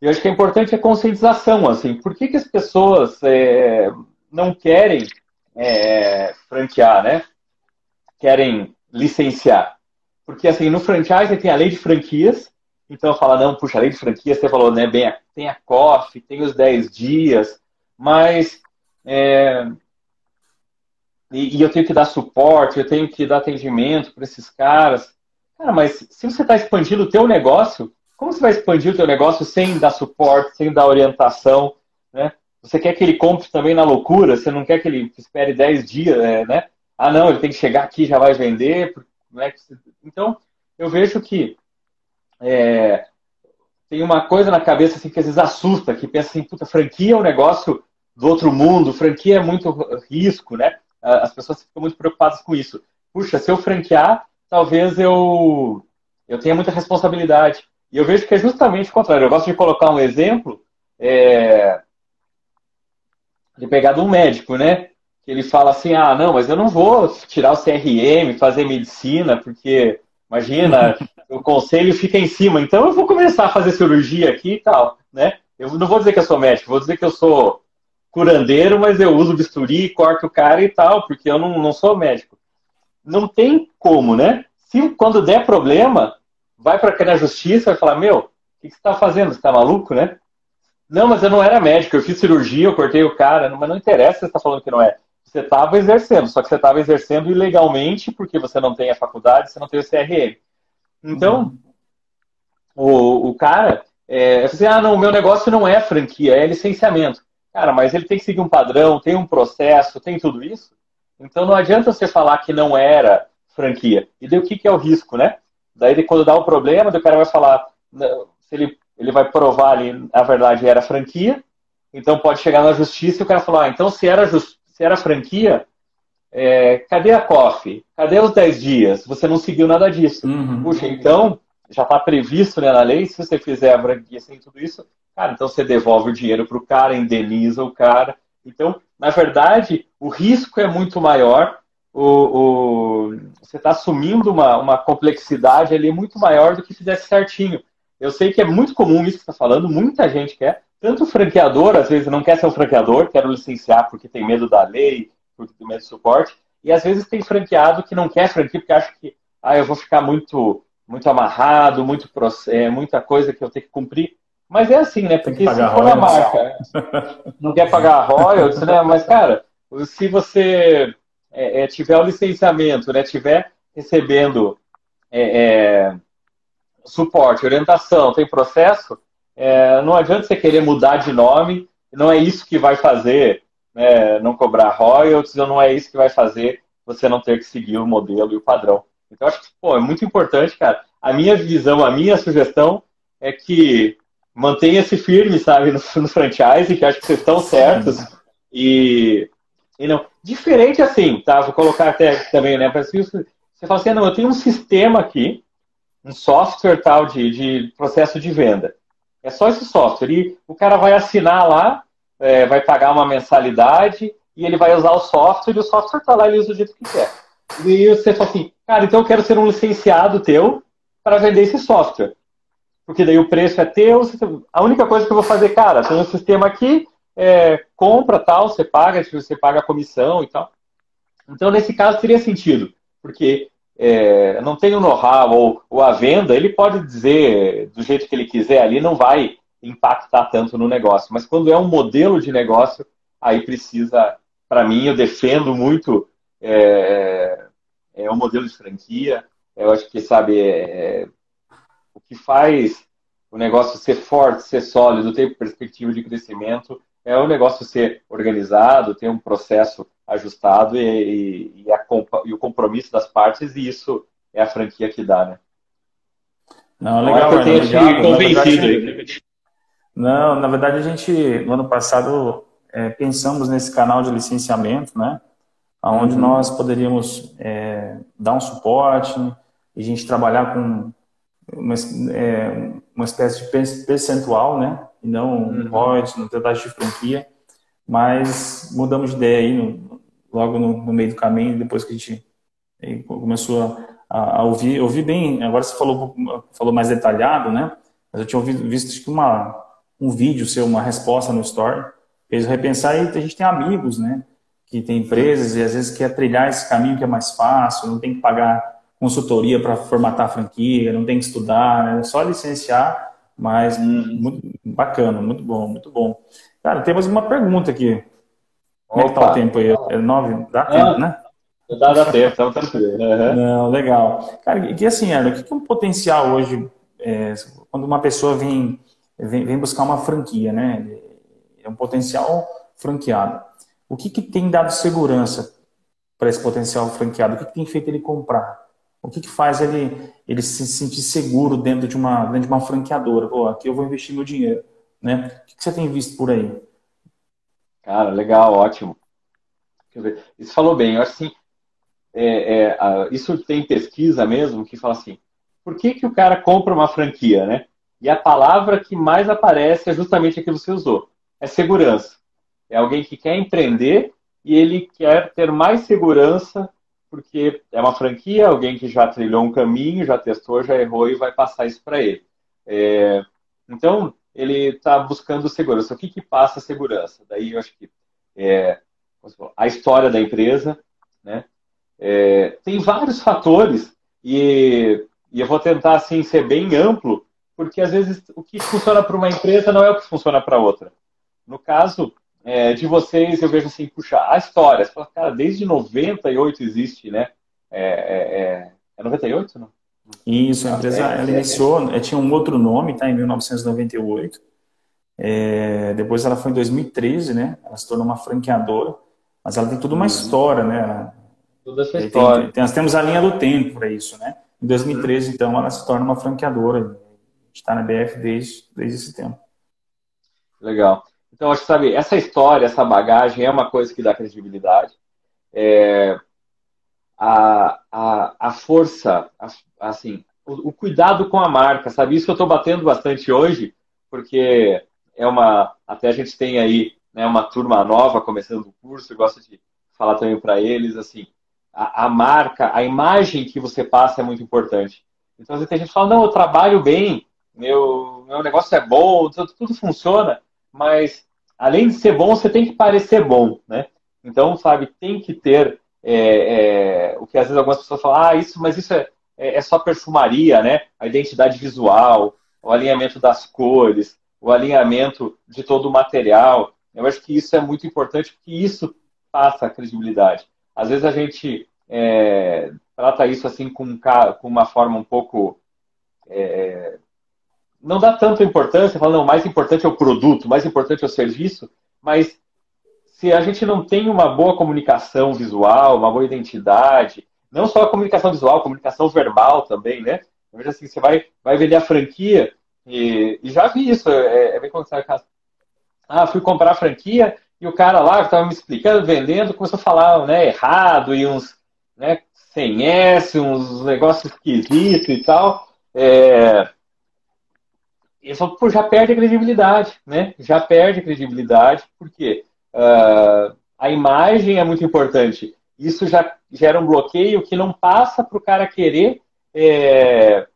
eu acho que é importante a conscientização, assim, por que, que as pessoas é, não querem é, franquear, né? Querem licenciar. Porque, assim, no franchise tem a lei de franquias, então fala, não, puxa, a lei de franquias, você falou, né, bem, tem a COF, tem os 10 dias, mas... É, e, e eu tenho que dar suporte, eu tenho que dar atendimento para esses caras. Cara, mas se você está expandindo o teu negócio, como você vai expandir o teu negócio sem dar suporte, sem dar orientação, né? Você quer que ele compre também na loucura, você não quer que ele espere 10 dias, é, né? Ah, não, ele tem que chegar aqui já vai vender. Né? Então, eu vejo que é, tem uma coisa na cabeça assim, que às vezes assusta, que pensa assim, puta, franquia é um negócio do outro mundo, franquia é muito risco, né? As pessoas ficam muito preocupadas com isso. Puxa, se eu franquear, talvez eu, eu tenha muita responsabilidade. E eu vejo que é justamente o contrário. Eu gosto de colocar um exemplo é, de pegar de um médico, né? Que ele fala assim, ah, não, mas eu não vou tirar o CRM, fazer medicina, porque Imagina, o conselho fica em cima. Então eu vou começar a fazer cirurgia aqui e tal, né? Eu não vou dizer que eu sou médico, vou dizer que eu sou curandeiro, mas eu uso bisturi, corto o cara e tal, porque eu não, não sou médico. Não tem como, né? Se quando der problema, vai para na justiça e falar, meu, o que, que você está fazendo? Você está maluco, né? Não, mas eu não era médico, eu fiz cirurgia, eu cortei o cara, mas não interessa se você está falando que não é. Você estava exercendo, só que você estava exercendo ilegalmente porque você não tem a faculdade, você não tem o CRM. Então, uhum. o, o cara, é, assim, ah, não, o meu negócio não é franquia, é licenciamento. Cara, mas ele tem que seguir um padrão, tem um processo, tem tudo isso. Então não adianta você falar que não era franquia. E daí o que, que é o risco, né? Daí quando dá o um problema, o cara vai falar, se ele, ele vai provar ali, na verdade era franquia, então pode chegar na justiça e o cara falar, ah, então se era, se era franquia, é, cadê a COF? Cadê os 10 dias? Você não seguiu nada disso. Uhum. Puxa, então, já está previsto né, na lei, se você fizer a franquia sem tudo isso, cara, então você devolve o dinheiro para o cara, indeniza o cara. Então, na verdade, o risco é muito maior, o, o você está assumindo uma, uma complexidade ali muito maior do que fizesse certinho. Eu sei que é muito comum isso que você está falando, muita gente quer, tanto o franqueador, às vezes não quer ser um franqueador, quer licenciar porque tem medo da lei, porque tem medo do suporte, e às vezes tem franqueado que não quer franquia porque acha que ah, eu vou ficar muito muito amarrado, muito é, muita coisa que eu tenho que cumprir. Mas é assim, né? Porque se for a marca, não quer pagar royalties, né? Mas, cara, se você é, é, tiver o licenciamento, né? Tiver recebendo é, é, suporte, orientação, tem processo, é, não adianta você querer mudar de nome, não é isso que vai fazer né, não cobrar royalties, ou não é isso que vai fazer você não ter que seguir o modelo e o padrão. Então, acho que pô, é muito importante, cara. A minha visão, a minha sugestão é que mantenha-se firme, sabe, no, no franchise, que acho que vocês estão certos. E, e não. Diferente assim, tá? Vou colocar até também, né? Você fala assim, ah, não, eu tenho um sistema aqui, um software tal de, de processo de venda. É só esse software. E o cara vai assinar lá, é, vai pagar uma mensalidade e ele vai usar o software e o software está lá ele usa do jeito que quer. E você fala assim, cara, então eu quero ser um licenciado teu para vender esse software. Porque daí o preço é teu. A única coisa que eu vou fazer, cara, tem um sistema aqui, é, compra tal, você paga, você paga a comissão e tal. Então, nesse caso, teria sentido, porque é, não tem o know-how ou, ou, a venda, ele pode dizer do jeito que ele quiser ali, não vai impactar tanto no negócio. Mas quando é um modelo de negócio, aí precisa, para mim, eu defendo muito é, é, o modelo de franquia. Eu acho que, sabe, é, o que faz o negócio ser forte, ser sólido, ter perspectiva de crescimento, é o negócio ser organizado, ter um processo ajustado e, e, e, a, e, o compromisso das partes, e isso é a franquia que dá, né? Não, legal, não é te convencido. Não, na verdade a gente, no ano passado, é, pensamos nesse canal de licenciamento, né? onde uhum. nós poderíamos é, dar um suporte e a gente trabalhar com uma, é, uma espécie de percentual, né? E não um uhum. royalties, não ter taxa de franquia. Mas mudamos de ideia aí no, logo no, no, meio do caminho, depois que a gente começou a, a, ouvir. Ouvir bem, agora você falou, falou mais detalhado, né? Mas eu tinha ouvido, visto uma, um vídeo seu, uma resposta no Story, fez repensar e a gente tem amigos, né? Que tem empresas e às vezes quer trilhar esse caminho que é mais fácil, não tem que pagar consultoria para formatar a franquia, não tem que estudar, é só licenciar, mas hum. muito bacana, muito bom, muito bom. Cara, temos uma pergunta aqui. Como é que tá o tempo aí? É nove? Dá ah, tempo, né? Dá, dá tempo, tá tranquilo. Uhum. Não, legal. Cara, que assim, Erno, o que é um potencial hoje, é, quando uma pessoa vem, vem, vem, buscar uma franquia, né? É um potencial franqueado. O que, que tem dado segurança para esse potencial franqueado? O que, que tem feito ele comprar? O que, que faz ele, ele se sentir seguro dentro de uma, dentro de uma franqueadora? Pô, aqui eu vou investir meu dinheiro. Né? O que, que você tem visto por aí? Cara, legal, ótimo. Isso falou bem. Eu acho assim, é, é, isso tem pesquisa mesmo que fala assim, por que, que o cara compra uma franquia, né? E a palavra que mais aparece é justamente a que você usou. É segurança. É alguém que quer empreender e ele quer ter mais segurança porque é uma franquia, alguém que já trilhou um caminho, já testou, já errou e vai passar isso para ele. É, então, ele está buscando segurança. O que, que passa a segurança? Daí eu acho que é, a história da empresa, né? É, tem vários fatores e, e, eu vou tentar assim ser bem amplo, porque às vezes o que funciona para uma empresa não é o que funciona para outra. No caso é, de vocês, eu vejo assim, puxa, a história, você fala, cara, desde 98 existe, né? É, é, é 98, é não? Isso, a empresa ela iniciou, é, tinha um outro nome, tá, em 1998. É, depois ela foi em 2013, né? Ela se tornou uma franqueadora, mas ela tem toda uma uhum. história, né? Toda essa história. Tem, tem, nós temos a linha do tempo para isso, né? Em 2013, uhum. então, ela se torna uma franqueadora. A gente está na BF desde, desde esse tempo. Legal. Então, acho que, sabe, essa história, essa bagagem é uma coisa que dá credibilidade. É, a, a, a força, a, assim, o, o, cuidado com a marca, sabe? Isso que eu estou batendo bastante hoje, porque é uma. Até a gente tem aí né, uma turma nova começando o curso, eu gosto de falar também para eles, assim, a, a, marca, a imagem que você passa é muito importante. Então, às vezes a gente fala, não, eu trabalho bem, meu, meu negócio é bom, tudo, tudo funciona, mas além de ser bom, você tem que parecer bom, né? Então, sabe, tem que ter é, é, o que às vezes algumas pessoas falam, ah, isso, mas isso é, é, é só perfumaria, né? A identidade visual, o alinhamento das cores, o alinhamento de todo o material. Eu acho que isso é muito importante porque isso passa a credibilidade. Às vezes a gente é, trata isso assim com, com, uma forma um pouco. É, não dá tanta importância, fala, não, o mais importante é o produto, o mais importante é o serviço, mas se a gente não tem uma boa comunicação visual, uma boa identidade, não só a comunicação visual, a comunicação verbal também, né? Veja assim, você vai, vai vender a franquia, e, e já vi isso, é, é bem quando você Ah, fui comprar a franquia e o cara lá que estava me explicando, vendendo, começou a falar né, errado e uns né, sem S, uns negócios esquisitos e tal. É... Só, pô, já perde a credibilidade, né? Já perde a credibilidade, porque uh, a imagem é muito importante. Isso já gera um bloqueio que não passa para o cara querer é,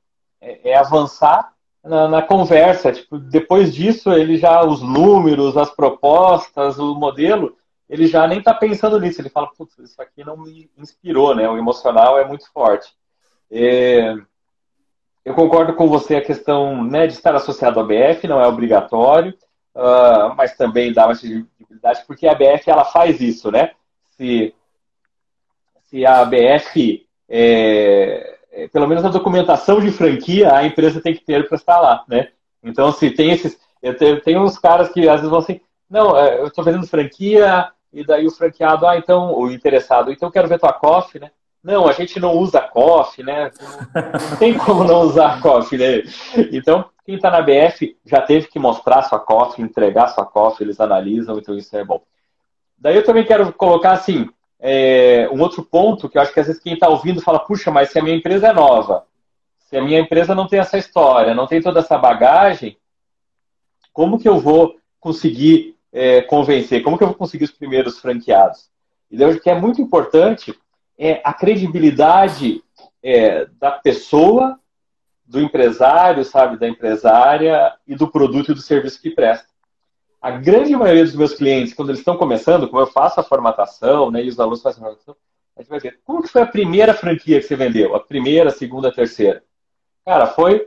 é, é avançar na, na, conversa. Tipo, depois disso, ele já, os números, as propostas, o modelo, ele já nem está pensando nisso. Ele fala, putz, isso aqui não me inspirou, né? O emocional é muito forte. É, eu concordo com você a questão né, de estar associado à BF, não é obrigatório, uh, mas também dá mais visibilidade, porque a BF ela faz isso, né? Se, se a BF é, é, pelo menos a documentação de franquia a empresa tem que ter para estar lá, né? Então, se tem esses. Eu tenho, tem uns caras que às vezes vão assim, não, é, eu estou fazendo franquia, e daí o franqueado, ah, então, o interessado, então eu quero ver tua COF, né? Não, a gente não usa COF, né? Não tem como não usar COF, né? Então, quem está na BF já teve que mostrar sua COF, entregar sua COF, eles analisam, então isso é bom. Daí eu também quero colocar assim, é, um outro ponto que eu acho que às vezes quem está ouvindo fala, puxa, mas se a minha empresa é nova, se a minha empresa não tem essa história, não tem toda essa bagagem, como que eu vou conseguir é, convencer? Como que eu vou conseguir os primeiros franqueados? E eu acho que é muito importante é, a credibilidade é, da pessoa, do empresário, sabe, da empresária e do produto e do serviço que presta a grande maioria dos meus clientes, quando eles estão começando, como eu faço a formatação, né, e os alunos fazem a formatação, a gente vai ver, como que foi a primeira franquia que você vendeu? A primeira, a segunda, a terceira? Cara, foi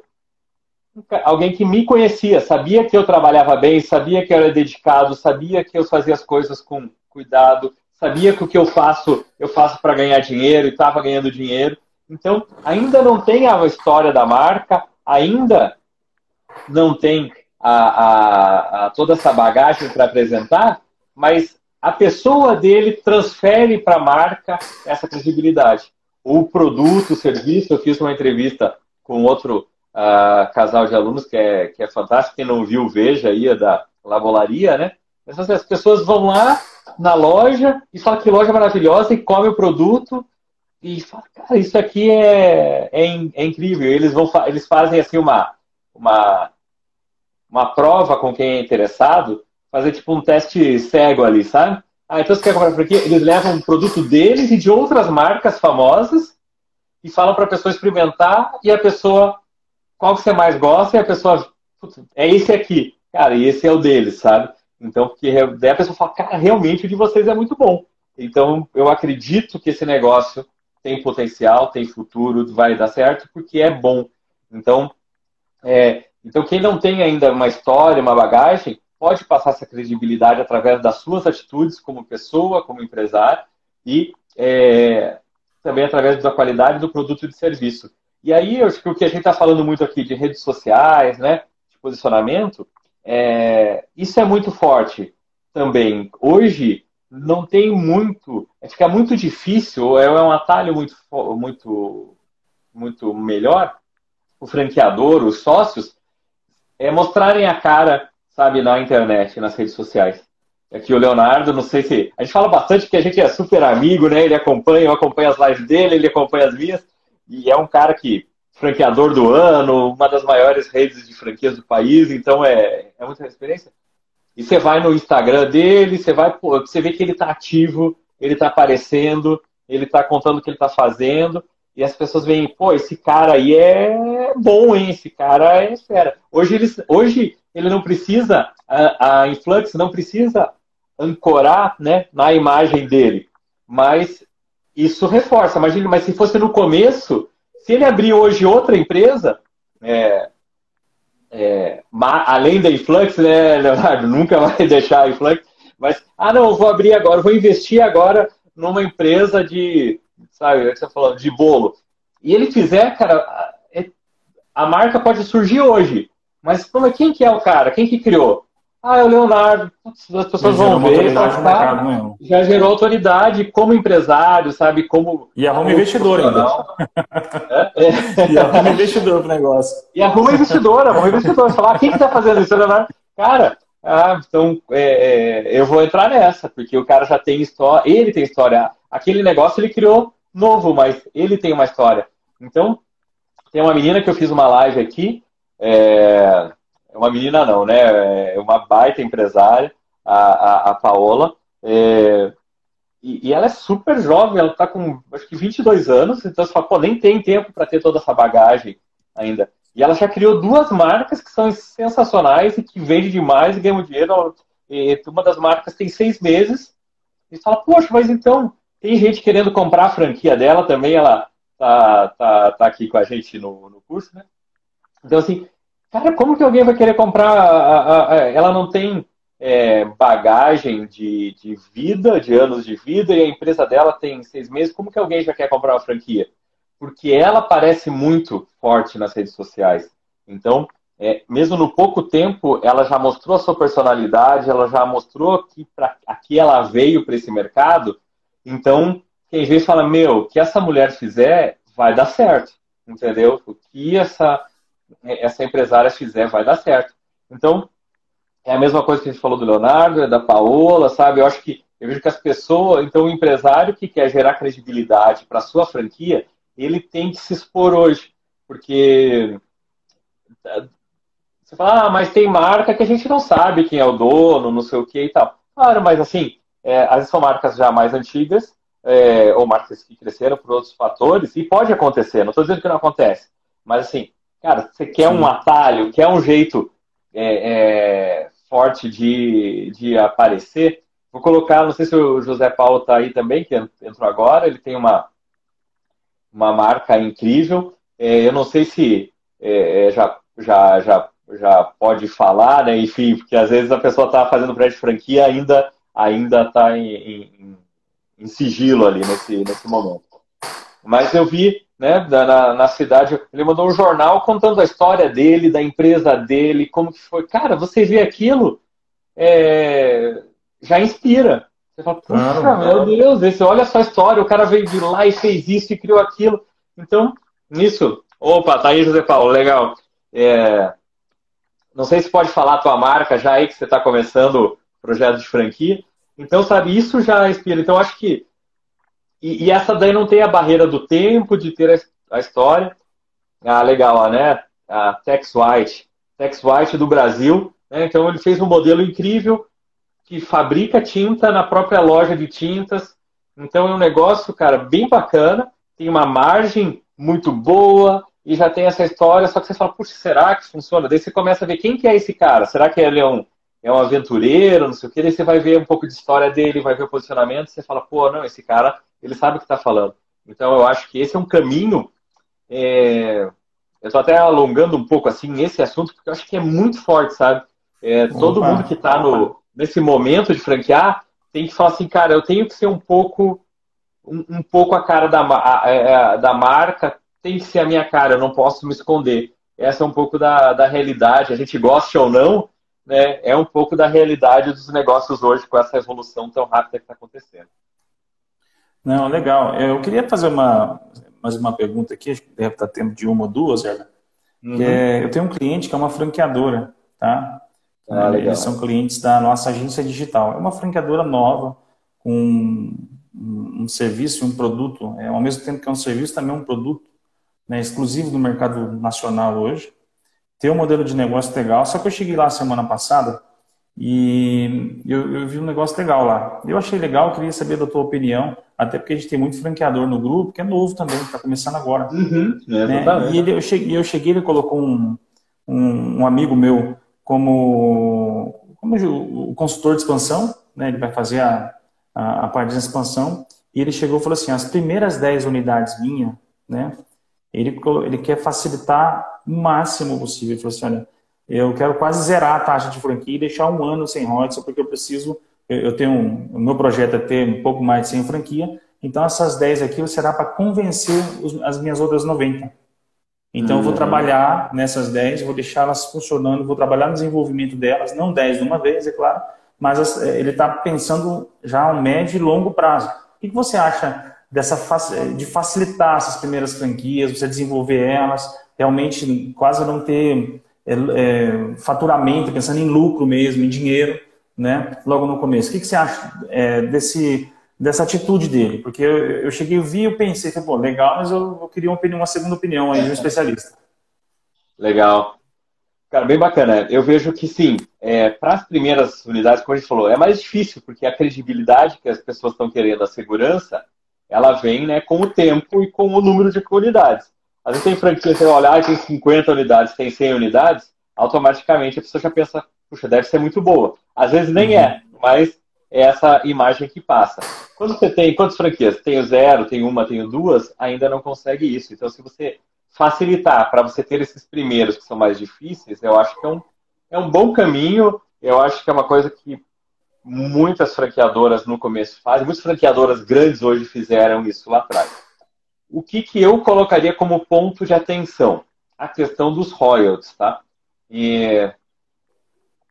alguém que me conhecia, sabia que eu trabalhava bem, sabia que eu era dedicado, sabia que eu fazia as coisas com cuidado, sabia que o que eu faço, eu faço para ganhar dinheiro e estava ganhando dinheiro. Então, ainda não tem a história da marca, ainda não tem a, a, a toda essa bagagem para apresentar, mas a pessoa dele transfere para a marca essa credibilidade. O produto, o serviço, eu fiz uma entrevista com outro uh, casal de alunos que é, que é fantástico, quem não viu, veja aí, é da Labolaria, né? As pessoas vão lá na loja e falam que loja maravilhosa e come o produto e falam, cara, isso aqui é, é, é incrível. Eles, vão, eles fazem assim uma, uma uma prova com quem é interessado, fazer tipo um teste cego ali, sabe? Ah, então você quer comprar franquia? Eles levam um produto deles e de outras marcas famosas e falam para a pessoa experimentar e a pessoa, qual que você mais gosta? E a pessoa, é esse aqui. Cara, e esse é o deles, sabe? Então, porque daí a pessoa fala, cara, realmente o de vocês é muito bom. Então, eu acredito que esse negócio tem potencial, tem futuro, vai dar certo, porque é bom. Então, é, então quem não tem ainda uma história, uma bagagem, pode passar essa credibilidade através das suas atitudes como pessoa, como empresário e é, também através da qualidade do produto e do serviço. E aí, eu acho que o que a gente está falando muito aqui de redes sociais, né, de posicionamento, é, isso é muito forte também. Hoje, não tem muito, fica muito difícil, é um atalho muito, muito, muito melhor, o franqueador, os sócios, é mostrarem a cara, sabe, na internet, nas redes sociais. Aqui o Leonardo, não sei se. A gente fala bastante que a gente é super amigo, né? Ele acompanha, eu acompanho as lives dele, ele acompanha as minhas. E é um cara que, franqueador do ano, uma das maiores redes de franquias do país, então é, é muita experiência. E você vai no Instagram dele, você vai, você vê que ele está ativo, ele está aparecendo, ele está contando o que ele está fazendo, e as pessoas veem, pô, esse cara aí é bom, hein? Esse cara é fera. Hoje ele, hoje ele não precisa, a, a Influx não precisa ancorar né, na imagem dele, mas isso reforça. Imagina, mas se fosse no começo, se ele abrir hoje outra empresa, é, é, além da Influx, né, Leonardo? Nunca vai deixar a Influx, mas, ah, não, vou abrir agora, vou investir agora numa empresa de, sabe, é que você falou, de bolo. E ele fizer, cara, é, a marca pode surgir hoje, mas como, quem que é o cara? Quem que criou? Ah, é o Leonardo. As pessoas vão ver, tá, já gerou autoridade como empresário, sabe? Como. E arruma investidor ainda. É, é. E arruma investidor pro negócio. E arruma investidor, arruma investidor. Falar, ah, quem que tá fazendo isso, Leonardo? Cara, ah, então é, é, eu vou entrar nessa, porque o cara já tem história, ele tem história. Aquele negócio ele criou novo, mas ele tem uma história. Então, tem uma menina que eu fiz uma live aqui. É uma menina não, né? É uma baita empresária, a, a, a Paola. É, e, e, ela é super jovem, ela está com acho que 22 anos, então você fala, pô, nem tem tempo para ter toda essa bagagem ainda. E ela já criou duas marcas que são sensacionais e que vende demais e ganham dinheiro. E uma das marcas tem seis meses. E fala, poxa, mas então tem gente querendo comprar a franquia dela também, ela tá, tá, tá aqui com a gente no, no curso, né? Então, assim, Cara, como que alguém vai querer comprar? A, a, a, ela não tem é, bagagem de, de vida, de anos de vida, e a empresa dela tem seis meses. Como que alguém já quer comprar uma franquia? Porque ela parece muito forte nas redes sociais. Então, é, mesmo no pouco tempo, ela já mostrou a sua personalidade, ela já mostrou que para aqui ela veio para esse mercado. Então, quem vê fala, meu, o que essa mulher fizer vai dar certo, entendeu? O que essa essa empresária fizer, vai dar certo. Então, é a mesma coisa que a gente falou do Leonardo, da Paola, sabe? Eu acho que eu vejo que as pessoas, então o empresário que quer gerar credibilidade para sua franquia, ele tem que se expor hoje, porque você fala, ah, mas tem marca que a gente não sabe quem é o dono, não sei o que e tal. Claro, mas assim, é, às vezes são marcas já mais antigas, é, ou marcas que cresceram por outros fatores, e pode acontecer, não estou dizendo que não acontece, mas assim, Cara, você quer um atalho, quer um jeito é, é, forte de, de aparecer, vou colocar, não sei se o José Paulo está aí também, que entrou agora, ele tem uma, uma marca incrível. É, eu não sei se é, é, já, já, já, já pode falar, né? enfim, porque às vezes a pessoa está fazendo prédio de franquia ainda ainda está em, em, em sigilo ali nesse, nesse momento. Mas eu vi né, na, na, cidade. Ele mandou um jornal contando a história dele, da empresa dele, como que foi. Cara, você vê aquilo, é, já inspira. Você fala, puxa, claro, meu Deus, esse, olha só a história, o cara veio de lá e fez isso e criou aquilo. Então, nisso, opa, tá aí, José Paulo, legal. É, não sei se pode falar a tua marca já aí que você está começando projeto de franquia. Então, sabe, isso já inspira. Então, acho que e, e, essa daí não tem a barreira do tempo, de ter a, a história. Ah, legal, né? A Tex White. Tex White do Brasil. Né? Então ele fez um modelo incrível que fabrica tinta na própria loja de tintas. Então é um negócio, cara, bem bacana, tem uma margem muito boa e já tem essa história, só que você fala, puxa, será que funciona? Daí você começa a ver quem que é esse cara. Será que ele é um, é um aventureiro, não sei o que? Daí você vai ver um pouco de história dele, vai ver o posicionamento, você fala, pô, não, esse cara, ele sabe o que está falando. Então eu acho que esse é um caminho é, eu estou até alongando um pouco assim esse assunto, porque eu acho que é muito forte, sabe? É, todo mundo que está nesse momento de franquear tem que falar assim, cara, eu tenho que ser um pouco um, um pouco a cara da, a, a, é, da marca, tem que ser a minha cara, eu não posso me esconder. Essa é um pouco da, da realidade, a gente gosta ou não, né? É um pouco da realidade dos negócios hoje com essa evolução tão rápida que está acontecendo. Não, legal. Eu queria fazer uma, mais uma pergunta aqui, acho que deve estar tempo de uma ou duas, Erna. Uhum. É, eu tenho um cliente que é uma franqueadora, tá? Ah, Eles são clientes da nossa agência digital. É uma franqueadora nova, com um, um serviço, um produto, é, ao mesmo tempo que é um serviço, também é um produto né, exclusivo do mercado nacional hoje. Tem um modelo de negócio legal, só que eu cheguei lá semana passada e eu, eu, vi um negócio legal lá. Eu achei legal, queria saber da tua opinião, até porque a gente tem muito franqueador no grupo, que é novo também, está começando agora. Uhum, é né? E ele, eu, cheguei, eu cheguei, ele colocou um, um, um amigo meu como, como o consultor de expansão, né? ele vai fazer a, a, a parte da expansão, e ele chegou e falou assim, as primeiras 10 unidades minhas, né? ele, ele quer facilitar o máximo possível. Ele falou assim, olha, eu quero quase zerar a taxa de franquia e deixar um ano sem royalties, porque eu preciso, eu tenho, o meu projeto é ter um pouco mais de 100 franquia, então essas 10 aqui será para convencer os, as minhas outras 90. Então uhum. eu vou uhum. trabalhar nessas 10, vou deixá-las funcionando, vou trabalhar no desenvolvimento delas, não 10 de uma vez, é claro, mas ele está pensando já a um médio e longo prazo. O que você acha dessa de facilitar essas primeiras franquias, você desenvolver elas, realmente quase não ter é, é, faturamento, pensando em lucro mesmo, em dinheiro, né? Logo no começo. O que, que você acha é, desse, dessa atitude dele? Porque eu, eu cheguei, eu vi, eu pensei, pô, legal, mas eu, eu queria uma, opinião, uma segunda opinião aí de um especialista. Legal. Cara, bem bacana. Eu vejo que sim, é, para as primeiras unidades, como a gente falou, é mais difícil, porque a credibilidade que as pessoas estão querendo, a segurança, ela vem né, com o tempo e com o número de unidades. Às vezes tem franquia, você olha, ah, tem 50 unidades, tem 100 unidades, automaticamente a pessoa já pensa, puxa, deve ser muito boa. Às vezes nem é, uhum. mas é essa imagem que passa. Quando você tem, quantas franquias? Tenho zero, tenho uma, tenho duas, ainda não consegue isso. Então, se você facilitar para você ter esses primeiros que são mais difíceis, eu acho que é um, é um bom caminho. Eu acho que é uma coisa que muitas franqueadoras no começo fazem, muitas franqueadoras grandes hoje fizeram isso lá atrás o que, que eu colocaria como ponto de atenção? A questão dos royalties, tá? E,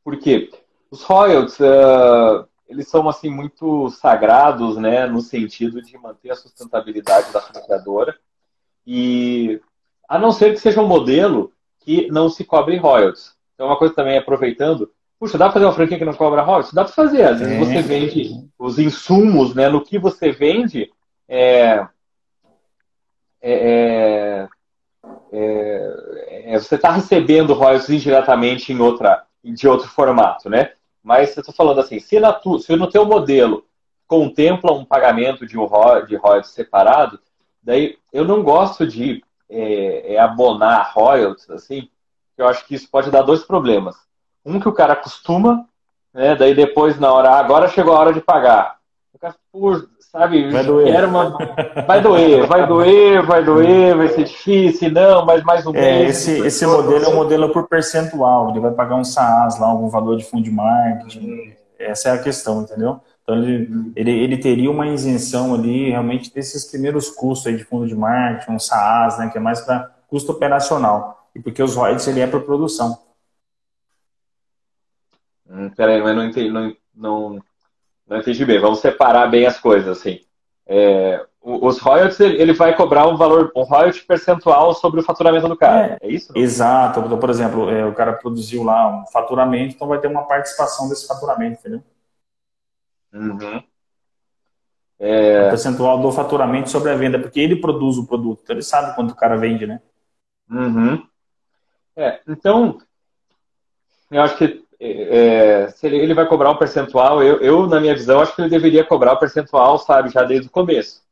por quê? Os royalties, uh, eles são, assim, muito sagrados, né? No sentido de manter a sustentabilidade da franqueadora. E, a não ser que seja um modelo que não se cobre royalties. Então, uma coisa também, aproveitando, Puxa, dá para fazer uma franquia que não cobra royalties? Dá para fazer. Às vezes é. você vende os insumos, né? No que você vende, é, é, é, é, é você está recebendo royalties indiretamente em outra, de outro formato, né? Mas eu estou falando assim, se, na tu, se no teu modelo contempla um pagamento de, um de royalties separado, daí eu não gosto de é, é, abonar royalties, assim, eu acho que isso pode dar dois problemas. Um que o cara acostuma, né, daí depois na hora, agora chegou a hora de pagar. Cara, sabe? Vai doer. Uma... Vai doer, vai doer, vai doer, vai ser difícil, não, mas mais um é, mês. Esse, esse modelo é um modelo por percentual, ele vai pagar um SaaS lá, algum valor de fundo de marketing. Essa é a questão, entendeu? Então ele, ele, ele teria uma isenção ali realmente desses primeiros custos aí de fundo de marketing, um SaaS, né, que é mais para custo operacional. E porque os royalties ele é para produção. Hum, peraí, mas não entendi, não, não, não entendi bem. Vamos separar bem as coisas, assim. É, os royalties, ele vai cobrar um valor, um royalty percentual sobre o faturamento do cara. É, é isso? Exato. Então, por exemplo, é, o cara produziu lá um faturamento, então vai ter uma participação desse faturamento, entendeu? Uhum. É... O percentual do faturamento sobre a venda, porque ele produz o produto, então ele sabe quanto o cara vende, né? Uhum. É, então, eu acho que é, se ele, ele, vai cobrar um percentual, eu, eu, na minha visão, acho que ele deveria cobrar o percentual, sabe, já desde o começo.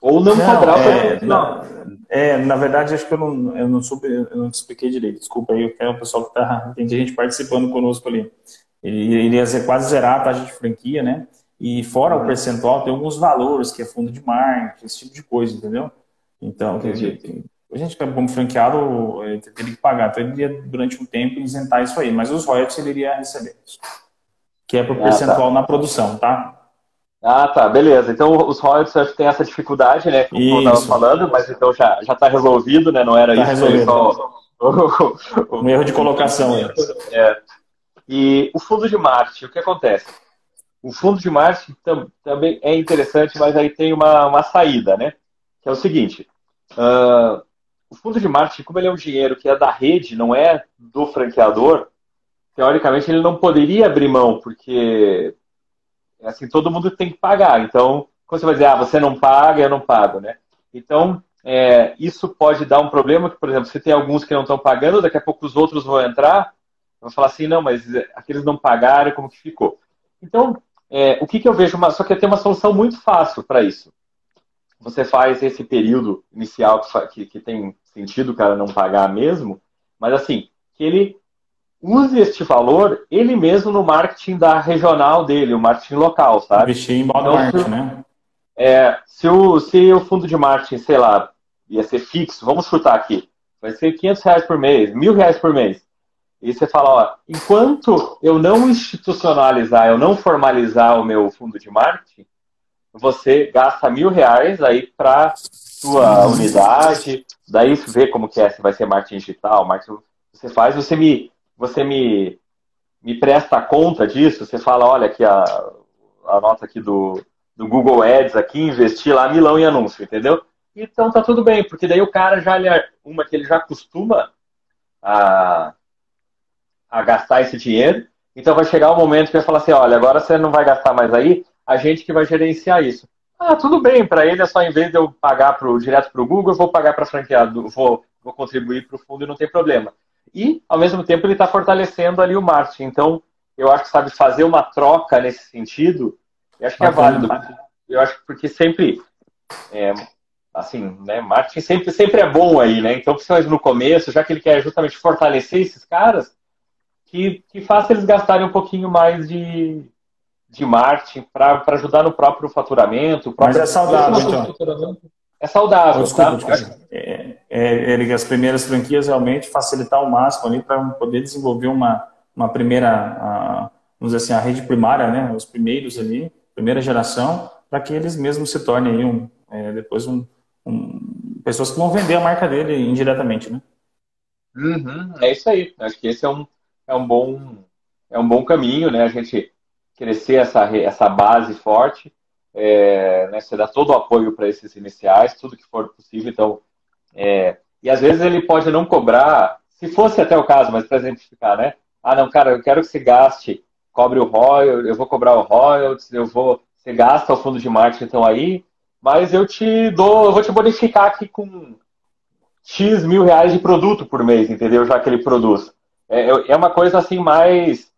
Ou não, não cobrar o é, percentual. É, na verdade, acho que eu não, eu não, soube, eu não te expliquei direito. Desculpa aí, é o pessoal que está. Tem gente participando conosco ali. Ele, ele ia quase zerar a taxa de franquia, né? E fora o uhum. percentual, tem alguns valores, que é fundo de marketing, esse tipo de coisa, entendeu? Então, Entendi a gente, como franqueado, teria que pagar. Então, ele iria, durante um tempo, isentar isso aí. Mas os royalties ele iria receber. Que é para o ah, percentual tá. na produção, tá? Ah, tá, beleza. Então, os royalties acho que tem essa dificuldade, né? Como eu estava falando, mas então já está resolvido, né? Não era tá isso. Resolvido. Só... um erro de colocação. Aí. É. E o fundo de marketing, o que acontece? O fundo de marketing também é interessante, mas aí tem uma, uma saída, né? Que é o seguinte. Uh, o fundo de marketing, como ele é um dinheiro que é da rede, não é do franqueador, teoricamente ele não poderia abrir mão, porque assim todo mundo tem que pagar. Então, quando você vai dizer, ah, você não paga, eu não pago, né? Então, é, isso pode dar um problema, que, por exemplo, se tem alguns que não estão pagando, daqui a pouco os outros vão entrar, vão falar assim, não, mas aqueles não pagaram, como que ficou? Então, é, o que, que eu vejo, uma, só que tem uma solução muito fácil para isso. Você faz esse período inicial que, que tem sentido o cara não pagar mesmo, mas assim, que ele use este valor ele mesmo no marketing da regional dele, o marketing local, sabe? Investir em modo então, marketing, né? É, se o, se o fundo de marketing, sei lá, ia ser fixo, vamos chutar aqui, vai ser 500 reais por mês, mil reais por mês. E você fala, ó, enquanto eu não institucionalizar, eu não formalizar o meu fundo de marketing, você gasta mil reais aí para sua unidade, daí vê como que é, se vai ser marketing digital, marketing você faz, você me, você me, me presta conta disso, você fala, olha aqui a, a nota aqui do, do Google Ads aqui, investir lá milão em anúncio, entendeu? Então tá tudo bem, porque daí o cara já, uma que ele já costuma a, a gastar esse dinheiro, então vai chegar o um momento que vai falar assim, olha, agora você não vai gastar mais aí, a gente que vai gerenciar isso. Ah, tudo bem, para ele é só em vez de eu pagar pro, direto para o Google, eu vou pagar para franqueado, vou, vou contribuir para o fundo e não tem problema. E, ao mesmo tempo, ele está fortalecendo ali o marketing. Então, eu acho que, sabe, fazer uma troca nesse sentido, eu acho que é válido. Eu acho que porque sempre, é, assim, né, marketing sempre, sempre é bom aí, né? Então, principalmente no começo, já que ele quer justamente fortalecer esses caras, que, que faça eles gastarem um pouquinho mais de, de marketing para ajudar no próprio faturamento. Próprio... Mas é saudável, então. É saudável, desculpa, tá? É, é, é, as primeiras franquias realmente facilitar ao máximo ali para poder desenvolver uma, uma primeira, a, vamos dizer assim, a rede primária, né? Os primeiros ali, primeira geração, para que eles mesmos se tornem aí um, é, depois um, um, pessoas que vão vender a marca dele indiretamente, né? Uhum, é isso aí. Acho que esse é um, é um bom é um bom caminho, né? A gente crescer essa, essa base forte, é, né, você dá todo o apoio para esses iniciais, tudo que for possível. Então, é, e às vezes ele pode não cobrar, se fosse até o caso, mas para exemplificar, né? Ah, não, cara, eu quero que você gaste, cobre o royalties, eu vou cobrar o royalties, eu vou, você gasta o fundo de marketing então aí, mas eu te dou, eu vou te bonificar aqui com X mil reais de produto por mês, entendeu? Já que ele produz. É, é uma coisa assim mais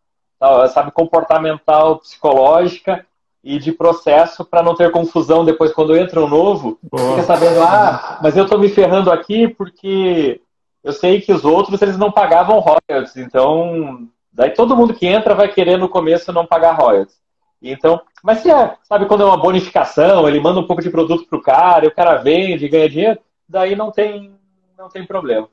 sabe, comportamental, psicológica e de processo para não ter confusão depois quando entra um novo, Boa. fica sabendo, ah, mas eu estou me ferrando aqui porque eu sei que os outros eles não pagavam royalties, então daí todo mundo que entra vai querer no começo não pagar royalties. Então, mas se é, sabe, quando é uma bonificação, ele manda um pouco de produto pro cara, e o cara vende, ganha dinheiro, daí não tem, não tem problema.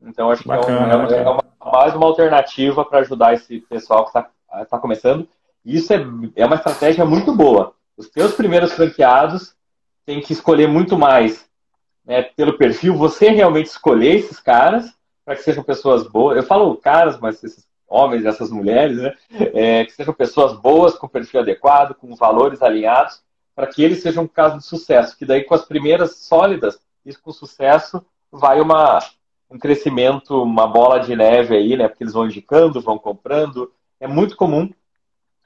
Então, acho bacana, que é, uma, é uma, mais uma alternativa para ajudar esse pessoal que está está começando. E isso é, é uma estratégia muito boa. Os teus primeiros franqueados têm que escolher muito mais né, pelo perfil, você realmente escolher esses caras para que sejam pessoas boas. Eu falo caras, mas esses homens, essas mulheres, né, é, que sejam pessoas boas, com perfil adequado, com valores alinhados, para que eles sejam um caso de sucesso. Que daí, com as primeiras sólidas, isso com sucesso, vai uma, um crescimento, uma bola de neve aí, né? Porque eles vão indicando, vão comprando, é muito comum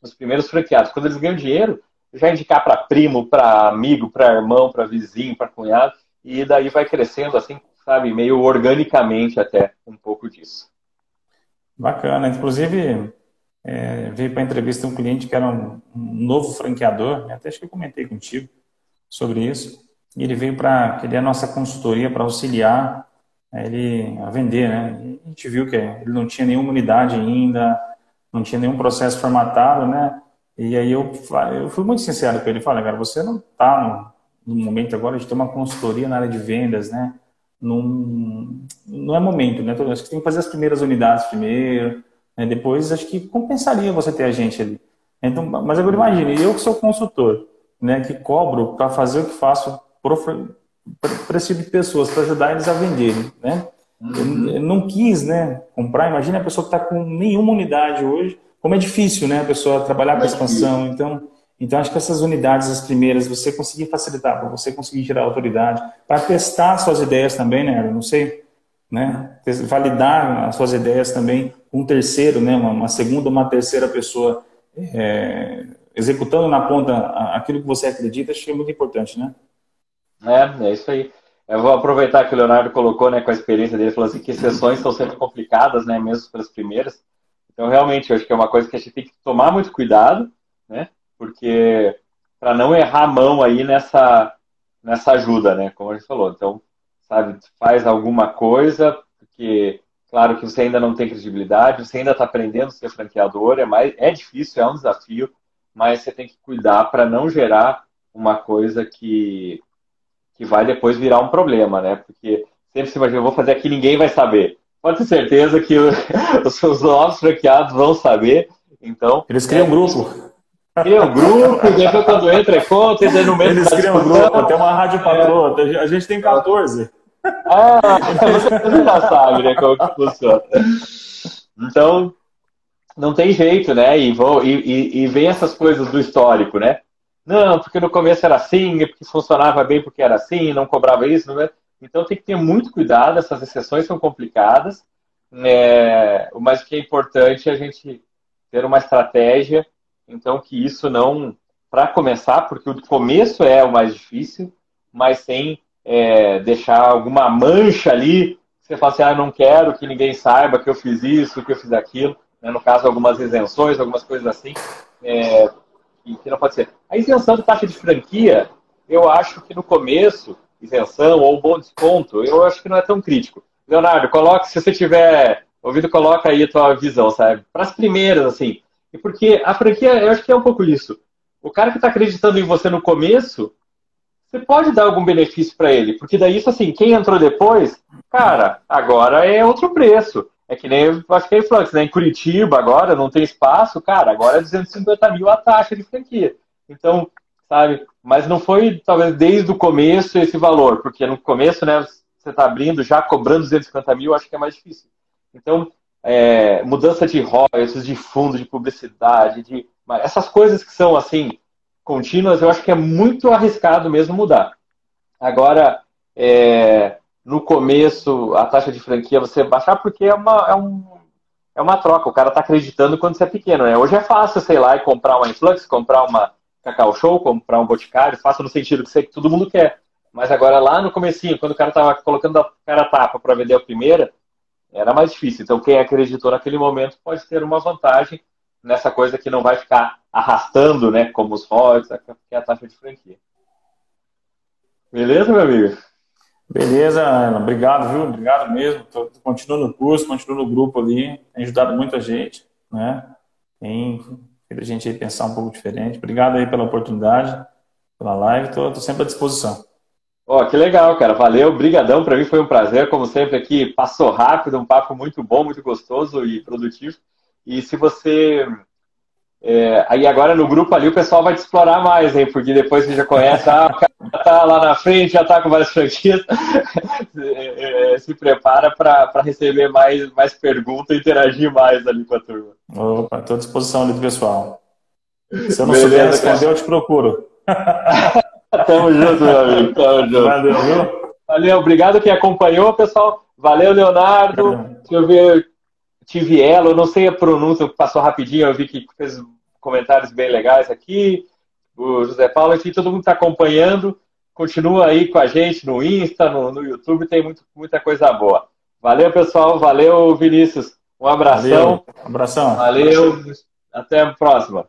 os primeiros franqueados, quando eles ganham dinheiro, já indicar para primo, para amigo, para irmão, para vizinho, para cunhado, e daí vai crescendo assim, sabe, meio organicamente até um pouco disso. Bacana. Inclusive, é, veio para entrevista um cliente que era um, um novo franqueador, né? até acho que eu comentei contigo sobre isso, e ele veio para, querer a nossa consultoria para auxiliar ele a vender, né? a gente viu que ele não tinha nenhuma unidade ainda, não tinha nenhum processo formatado, né? E aí eu, eu fui muito sincero com ele, falei, cara, você não está no, no, momento agora de ter uma consultoria na área de vendas, né? Num, não é momento, né? Acho que tem que fazer as primeiras unidades primeiro, né? depois acho que compensaria você ter a gente ali. Então, mas agora imagine, eu que sou consultor, né? Que cobro para fazer o que faço para esse tipo de pessoas, para ajudar eles a venderem, né? Uhum. Não quis, né, comprar. Imagina a pessoa que está com nenhuma unidade hoje, como é difícil, né, a pessoa trabalhar com expansão. Então, então acho que essas unidades, as primeiras, você conseguir facilitar, para você conseguir tirar autoridade, para testar suas ideias também, né, eu não sei, né, validar as suas ideias também com um terceiro, né, uma, uma segunda, uma terceira pessoa é, executando na ponta aquilo que você acredita, acho que é muito importante, né? É, é isso aí. Eu vou aproveitar que o Leonardo colocou, né, com a experiência dele, falou assim que sessões são sempre complicadas, né, mesmo para as primeiras. Então, realmente, eu acho que é uma coisa que a gente tem que tomar muito cuidado, né, porque para não errar a mão aí nessa, nessa ajuda, né, como a gente falou. Então, sabe, faz alguma coisa, porque, claro que você ainda não tem credibilidade, você ainda está aprendendo a ser franqueador, é, mais, é difícil, é um desafio, mas você tem que cuidar para não gerar uma coisa que que vai depois virar um problema, né? Porque sempre se imagina, eu vou fazer aqui, ninguém vai saber. Pode ter certeza que os seus novos franqueados vão saber. Então. Eles criam é, um grupo. Criam um grupo, depois quando entra é conta, e no meio Eles criam um grupo, tem uma rádio patroa, é. a gente tem 14. Ah, você já sabe, né, como que funciona. Então, não tem jeito, né? E, vou, e, e, e vem essas coisas do histórico, né? Não, porque no começo era assim, é porque funcionava bem porque era assim, não cobrava isso. Não é? Então tem que ter muito cuidado, essas exceções são complicadas, né? mas o que é importante é a gente ter uma estratégia, então que isso não, para começar, porque o começo é o mais difícil, mas sem é, deixar alguma mancha ali, você fala assim, ah, não quero que ninguém saiba que eu fiz isso, que eu fiz aquilo, né? no caso algumas isenções, algumas coisas assim, é, que não pode ser. A isenção de taxa de franquia, eu acho que no começo, isenção ou bom desconto, eu acho que não é tão crítico. Leonardo, coloque, se você tiver ouvido, coloca aí a tua visão, sabe? Para as primeiras, assim. E porque a franquia, eu acho que é um pouco isso. O cara que está acreditando em você no começo, você pode dar algum benefício para ele. Porque daí, assim, quem entrou depois, cara, agora é outro preço. É que nem, acho que é Flux, né? Em Curitiba agora não tem espaço, cara, agora é 250 mil a taxa de franquia. Então, sabe? Mas não foi, talvez, desde o começo esse valor, porque no começo, né, você está abrindo já cobrando 250 mil, acho que é mais difícil. Então, é, mudança de royalties, de fundo, de publicidade, de essas coisas que são assim contínuas, eu acho que é muito arriscado mesmo mudar. Agora, é, no começo a taxa de franquia você baixar, porque é uma, é um, é uma troca. O cara está acreditando quando você é pequeno. Né? Hoje é fácil, sei lá, comprar uma Influx, comprar uma Cacau Show, comprar um Boticário, fácil no sentido que, você, que todo mundo quer. Mas agora lá no comecinho, quando o cara estava colocando a cara tapa para vender a primeira, era mais difícil. Então quem acreditou naquele momento pode ter uma vantagem nessa coisa que não vai ficar arrastando, né, como os royalties, que é a taxa de franquia. Beleza, meu amigo? Beleza, Ana. Obrigado, viu? Obrigado mesmo. Continuo no curso, continuo no grupo ali. Tem ajudado muita gente, né? Tem feito a gente pensar um pouco diferente. Obrigado aí pela oportunidade, pela live. Estou sempre à disposição. Ó, oh, que legal, cara. Valeu, brigadão. Para mim foi um prazer, como sempre aqui. Passou rápido, um papo muito bom, muito gostoso e produtivo. E se você é, aí agora no grupo ali o pessoal vai te explorar mais, hein? Porque depois você já conhece, ah, o cara tá lá na frente, já tá com várias franquias. É, é, se prepara para receber mais, mais perguntas e interagir mais ali com a turma. Opa, estou à disposição ali do pessoal. Se eu não Beleza, souber responder, eu te procuro. Tamo junto, meu amigo. Tamo junto. Valeu, viu? Valeu, obrigado quem acompanhou, pessoal. Valeu, Leonardo. Deixa eu ver. Tivielo, eu não sei a pronúncia, passou rapidinho, eu vi que fez comentários bem legais aqui. O José Paulo, enfim, todo mundo está acompanhando. Continua aí com a gente no Insta, no, no YouTube, tem muito, muita coisa boa. Valeu, pessoal. Valeu, Vinícius. Um abração. Valeu. Um abração. Valeu. Até a próxima.